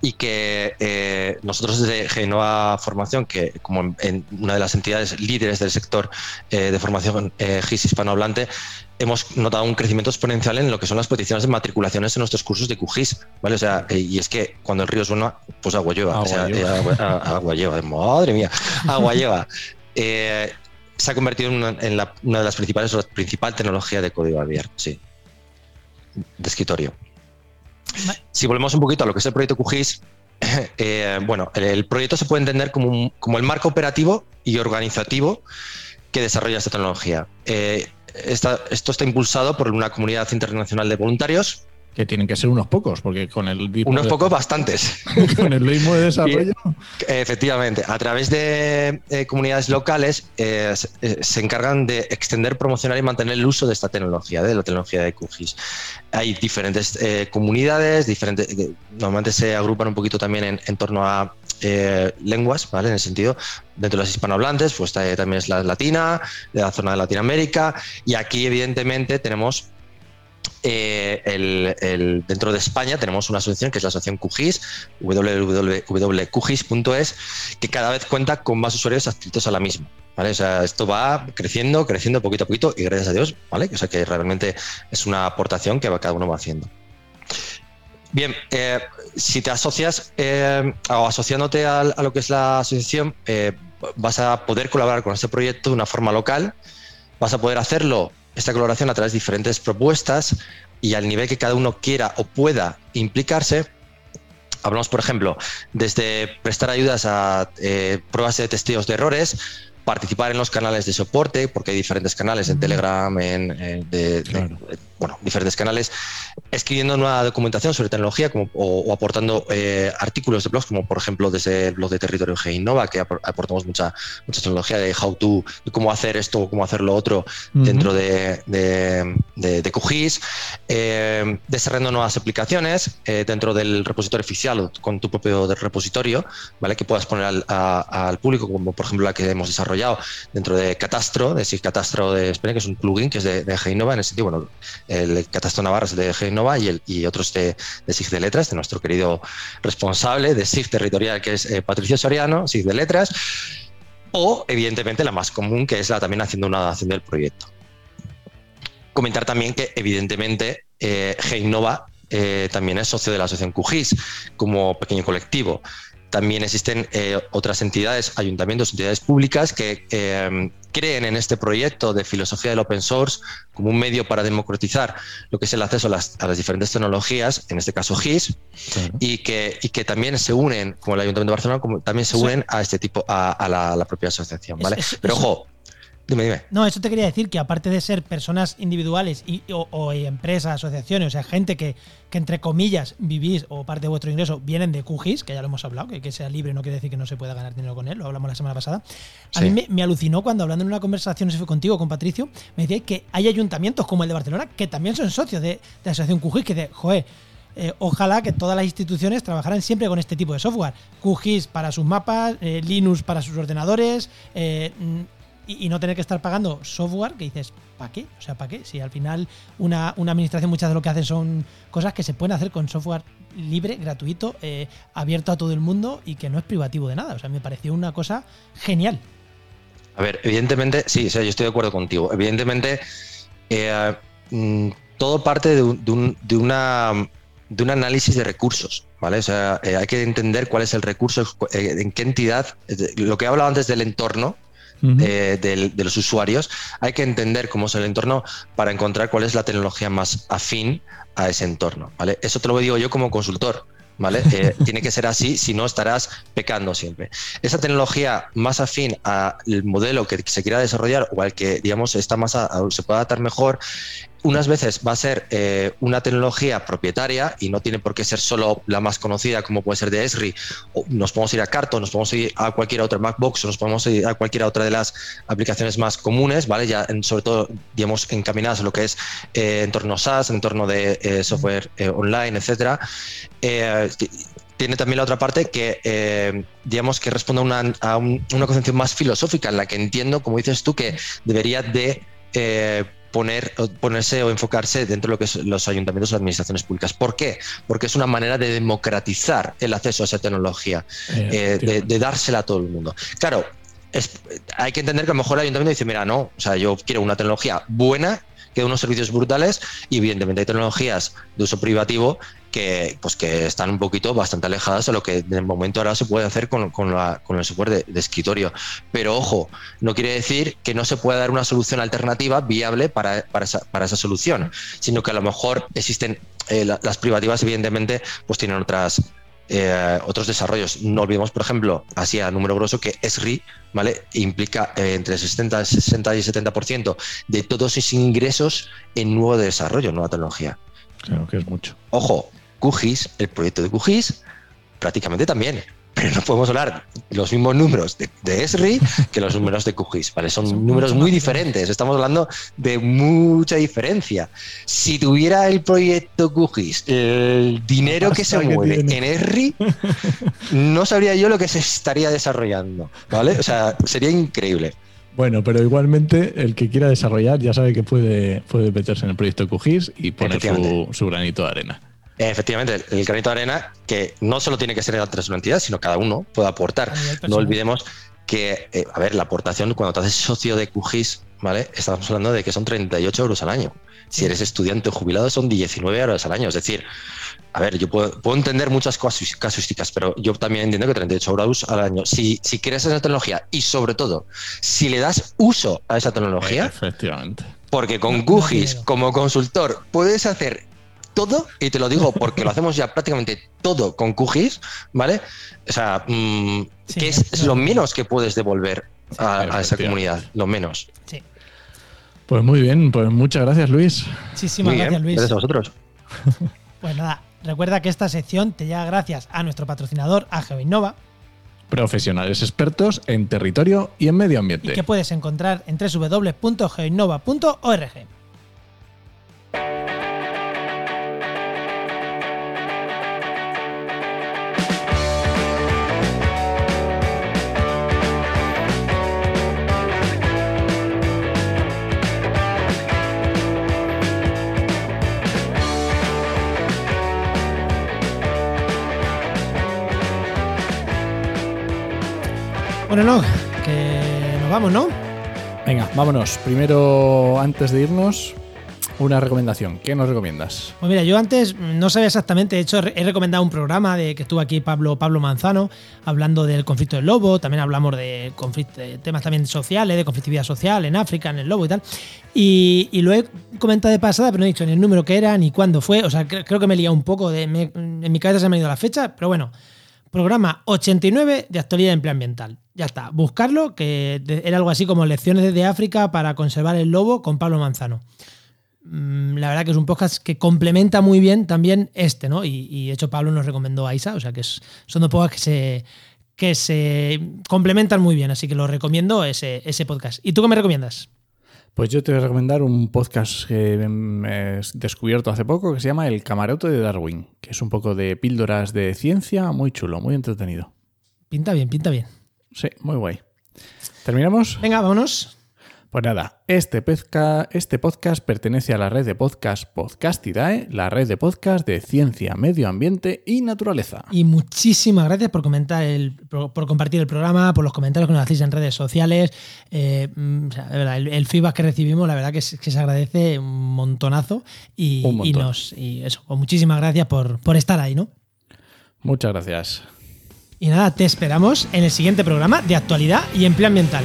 y que eh, nosotros desde Genova Formación, que como en, una de las entidades líderes del sector de formación GIS hispanohablante, hemos notado un crecimiento exponencial en lo que son las peticiones de matriculaciones en nuestros cursos de QGIS, ¿vale? O sea, y es que cuando el río suena, pues agua lleva. Agua, lleva. agua, lleva. Madre mía, agua lleva. Eh, se ha convertido en, una, de las principales, la principal tecnología de código abierto, sí. De escritorio. Si volvemos un poquito a lo que es el proyecto QGIS, eh, bueno, el, proyecto se puede entender como, el marco operativo y organizativo que desarrolla esta tecnología. Eh, esto está impulsado por una comunidad internacional de voluntarios. Que tienen que ser unos pocos, porque con el Unos pocos bastantes. con el ritmo de desarrollo. efectivamente, a través de eh, comunidades locales eh, se, encargan de extender, promocionar y mantener el uso de esta tecnología, de la tecnología de QGIS. Hay diferentes comunidades, diferentes, normalmente se agrupan un poquito también en torno a eh, lenguas, ¿vale? En el sentido, dentro de las hispanohablantes, pues también es la latina, de la zona de Latinoamérica, y aquí evidentemente tenemos eh, dentro de España tenemos una asociación que es la asociación QGIS, www.qgis.es, que cada vez cuenta con más usuarios adscritos a la misma. O sea, esto va creciendo, creciendo poquito a poquito y gracias a Dios, ¿vale? O sea que realmente es una aportación que cada uno va haciendo. Bien, eh, si te asocias eh, o asociándote a, lo que es la asociación, vas a poder colaborar con este proyecto de una forma local, vas a poder hacerlo, esta colaboración a través de diferentes propuestas y al nivel que cada uno quiera o pueda implicarse. Hablamos, por ejemplo, desde prestar ayudas a pruebas de testeos de errores, participar en los canales de soporte, porque hay diferentes canales en Telegram, en, de, bueno, diferentes canales, escribiendo nueva documentación sobre tecnología como, o, aportando eh, artículos de blogs, como por ejemplo desde el blog de Territorio G Innova, que aportamos mucha, mucha tecnología de how to, de cómo hacer esto, cómo hacer lo otro dentro de, de, de, QGIS, eh, desarrollando nuevas aplicaciones eh, dentro del repositorio oficial con tu propio repositorio, ¿vale? que puedas poner al, al, público, como por ejemplo la que hemos desarrollado dentro de Catastro, de SIG Catastro de España, que es un plugin que es de, de Innova, en ese sentido, bueno, el Catastro Navarra es de Genova y otros de, de SIG de Letras, de nuestro querido responsable de SIG territorial, que es eh, Patricio Soriano, SIG de Letras, o evidentemente la más común, que es la también haciendo una adaptación del proyecto. Comentar también que evidentemente eh, eh, también es socio de la asociación QGIS como pequeño colectivo. También existen eh, otras entidades, ayuntamientos, entidades públicas que eh, creen en este proyecto de filosofía del open source como un medio para democratizar lo que es el acceso a las, diferentes tecnologías, en este caso GIS, y, que, que también se unen, como el Ayuntamiento de Barcelona, como también se unen a este tipo, a, la, propia asociación. ¿vale? Pero ojo, no, eso te quería decir que aparte de ser personas individuales y, o, empresas, asociaciones, o sea, gente que, entre comillas vivís o parte de vuestro ingreso vienen de QGIS, que ya lo hemos hablado, que, que sea libre no quiere decir que no se pueda ganar dinero con él, lo hablamos la semana pasada. A mí me, alucinó cuando hablando en una conversación, se fue contigo, con Patricio, me decía que hay ayuntamientos como el de Barcelona que también son socios de, la asociación QGIS, que de, joder, eh, ojalá que todas las instituciones trabajaran siempre con este tipo de software. QGIS para sus mapas, eh, Linux para sus ordenadores, eh, y, no tener que estar pagando software que dices, ¿para qué? O sea, ¿para qué? Si al final una, administración muchas de lo que hace son cosas que se pueden hacer con software libre, gratuito, eh, abierto a todo el mundo y que no es privativo de nada. O sea, me pareció una cosa genial. A ver, evidentemente, sí, o sea, yo estoy de acuerdo contigo. Evidentemente, eh, mm, todo parte de, un, de, una de un análisis de recursos, ¿vale? O sea, eh, hay que entender cuál es el recurso, en qué entidad, lo que he hablado antes del entorno, de, los usuarios, hay que entender cómo es el entorno para encontrar cuál es la tecnología más afín a ese entorno. ¿vale? Eso te lo digo yo como consultor. ¿Vale? Eh, tiene que ser así, si no estarás pecando siempre. Esa tecnología más afín al modelo que se quiera desarrollar o al que, digamos, está más se pueda adaptar mejor, unas veces va a ser eh, una tecnología propietaria y no tiene por qué ser solo la más conocida como puede ser de Esri. O nos podemos ir a Carto, nos podemos ir a cualquier otra MacBox o nos podemos ir a cualquier otra de las aplicaciones más comunes, ¿vale? Ya sobre todo, digamos, encaminadas a lo que es eh, entorno SaaS, entorno de eh, software online, etcétera. tiene también la otra parte que, digamos, que responde a una, a una concepción más filosófica en la que entiendo, como dices tú, que debería de poner, ponerse o enfocarse dentro de lo que son los ayuntamientos o administraciones públicas. ¿Por qué? Porque es una manera de democratizar el acceso a esa tecnología, eh, eh, de, dársela a todo el mundo. Claro, hay que entender que a lo mejor el ayuntamiento dice, mira, no, o sea, yo quiero una tecnología buena que unos servicios brutales y evidentemente hay tecnologías de uso privativo que, pues que están un poquito bastante alejadas de lo que de momento ahora se puede hacer con, con, el software de, escritorio. Pero ojo, no quiere decir que no se pueda dar una solución alternativa viable para, para, esa, para esa, solución, sino que a lo mejor existen eh, las privativas, evidentemente, pues tienen otras eh, otros desarrollos. No olvidemos, por ejemplo, así a número grosso, que ESRI ¿vale? implica eh, entre 60, 60 y 70% de todos esos ingresos en nuevo desarrollo, nueva tecnología. Claro que es mucho. Ojo, QGIS, el proyecto de QGIS, prácticamente también pero no podemos hablar los mismos números de, ESRI que los números de QGIS, ¿vale? Son, números muy diferentes, estamos hablando de mucha diferencia. Si tuviera el proyecto QGIS el dinero que se mueve en ESRI, no sabría yo lo que se estaría desarrollando, ¿vale? O sea, sería increíble. Bueno, pero igualmente el que quiera desarrollar ya sabe que puede, puede meterse en el proyecto QGIS y poner su granito de arena. Efectivamente, el granito de arena, que no solo tiene que ser entre una entidad, sino cada uno puede aportar. No olvidemos que, eh, a ver, la aportación, cuando te haces socio de QGIS, ¿vale? Estamos hablando de que son 38 euros al año. Si eres estudiante o jubilado, son 19 euros al año. Es decir, a ver, yo puedo, entender muchas casuísticas, pero yo también entiendo que 38 euros al año, si, si crees esa tecnología y sobre todo, si le das uso a esa tecnología, efectivamente. Porque con QGIS, como consultor, puedes hacer todo, y te lo digo porque lo hacemos ya prácticamente todo con QGIS, ¿vale? O sea, mm, que es, lo menos que puedes devolver a, esa comunidad, lo menos. Sí. Pues muy bien, pues muchas gracias Luis. Muchísimas gracias Luis. Gracias a vosotros. Pues nada, recuerda que esta sección te llega gracias a nuestro patrocinador, a GeoInnova. Profesionales expertos en territorio y en medio ambiente. Y que puedes encontrar en www.geoinnova.org. Bueno, no, que nos vamos, ¿no? Venga, vámonos. Primero, antes de irnos, una recomendación. ¿Qué nos recomiendas? Pues mira, yo antes no sabía exactamente, de hecho he recomendado un programa de que estuvo aquí Pablo, Pablo Manzano hablando del conflicto del lobo, también hablamos de, temas también sociales, de conflictividad social en África, en el lobo y tal. Y, lo he comentado de pasada, pero no he dicho ni el número que era, ni cuándo fue, o sea, creo que me he liado un poco, de, en mi cabeza se me ha ido la fecha, pero bueno, programa 89 de actualidad de empleo ambiental. Ya está, buscarlo, que era algo así como lecciones desde África para conservar el lobo con Pablo Manzano. Mm, la verdad que es un podcast que complementa muy bien también este, ¿no? Y, de hecho Pablo nos recomendó a Isa, o sea que son dos podcasts que se, que se complementan muy bien, así que lo recomiendo ese, ese podcast. ¿Y tú qué me recomiendas? Pues yo te voy a recomendar un podcast que he descubierto hace poco que se llama El Camarote de Darwin, que es un poco de píldoras de ciencia, muy chulo, muy entretenido. Pinta bien, pinta bien. Sí, muy guay. ¿Terminamos? Venga, vámonos. Pues nada, este, este podcast pertenece a la red de podcast Podcastidae, la red de podcast de ciencia, medio ambiente y naturaleza. Y muchísimas gracias por comentar el, por, compartir el programa, por los comentarios que nos hacéis en redes sociales. Eh, mm, el, feedback que recibimos, la verdad que, se agradece un montonazo. Y, nos, y eso, pues muchísimas gracias por, por estar ahí, ¿no? Muchas gracias. Y nada, te esperamos en el siguiente programa de actualidad y empleo ambiental.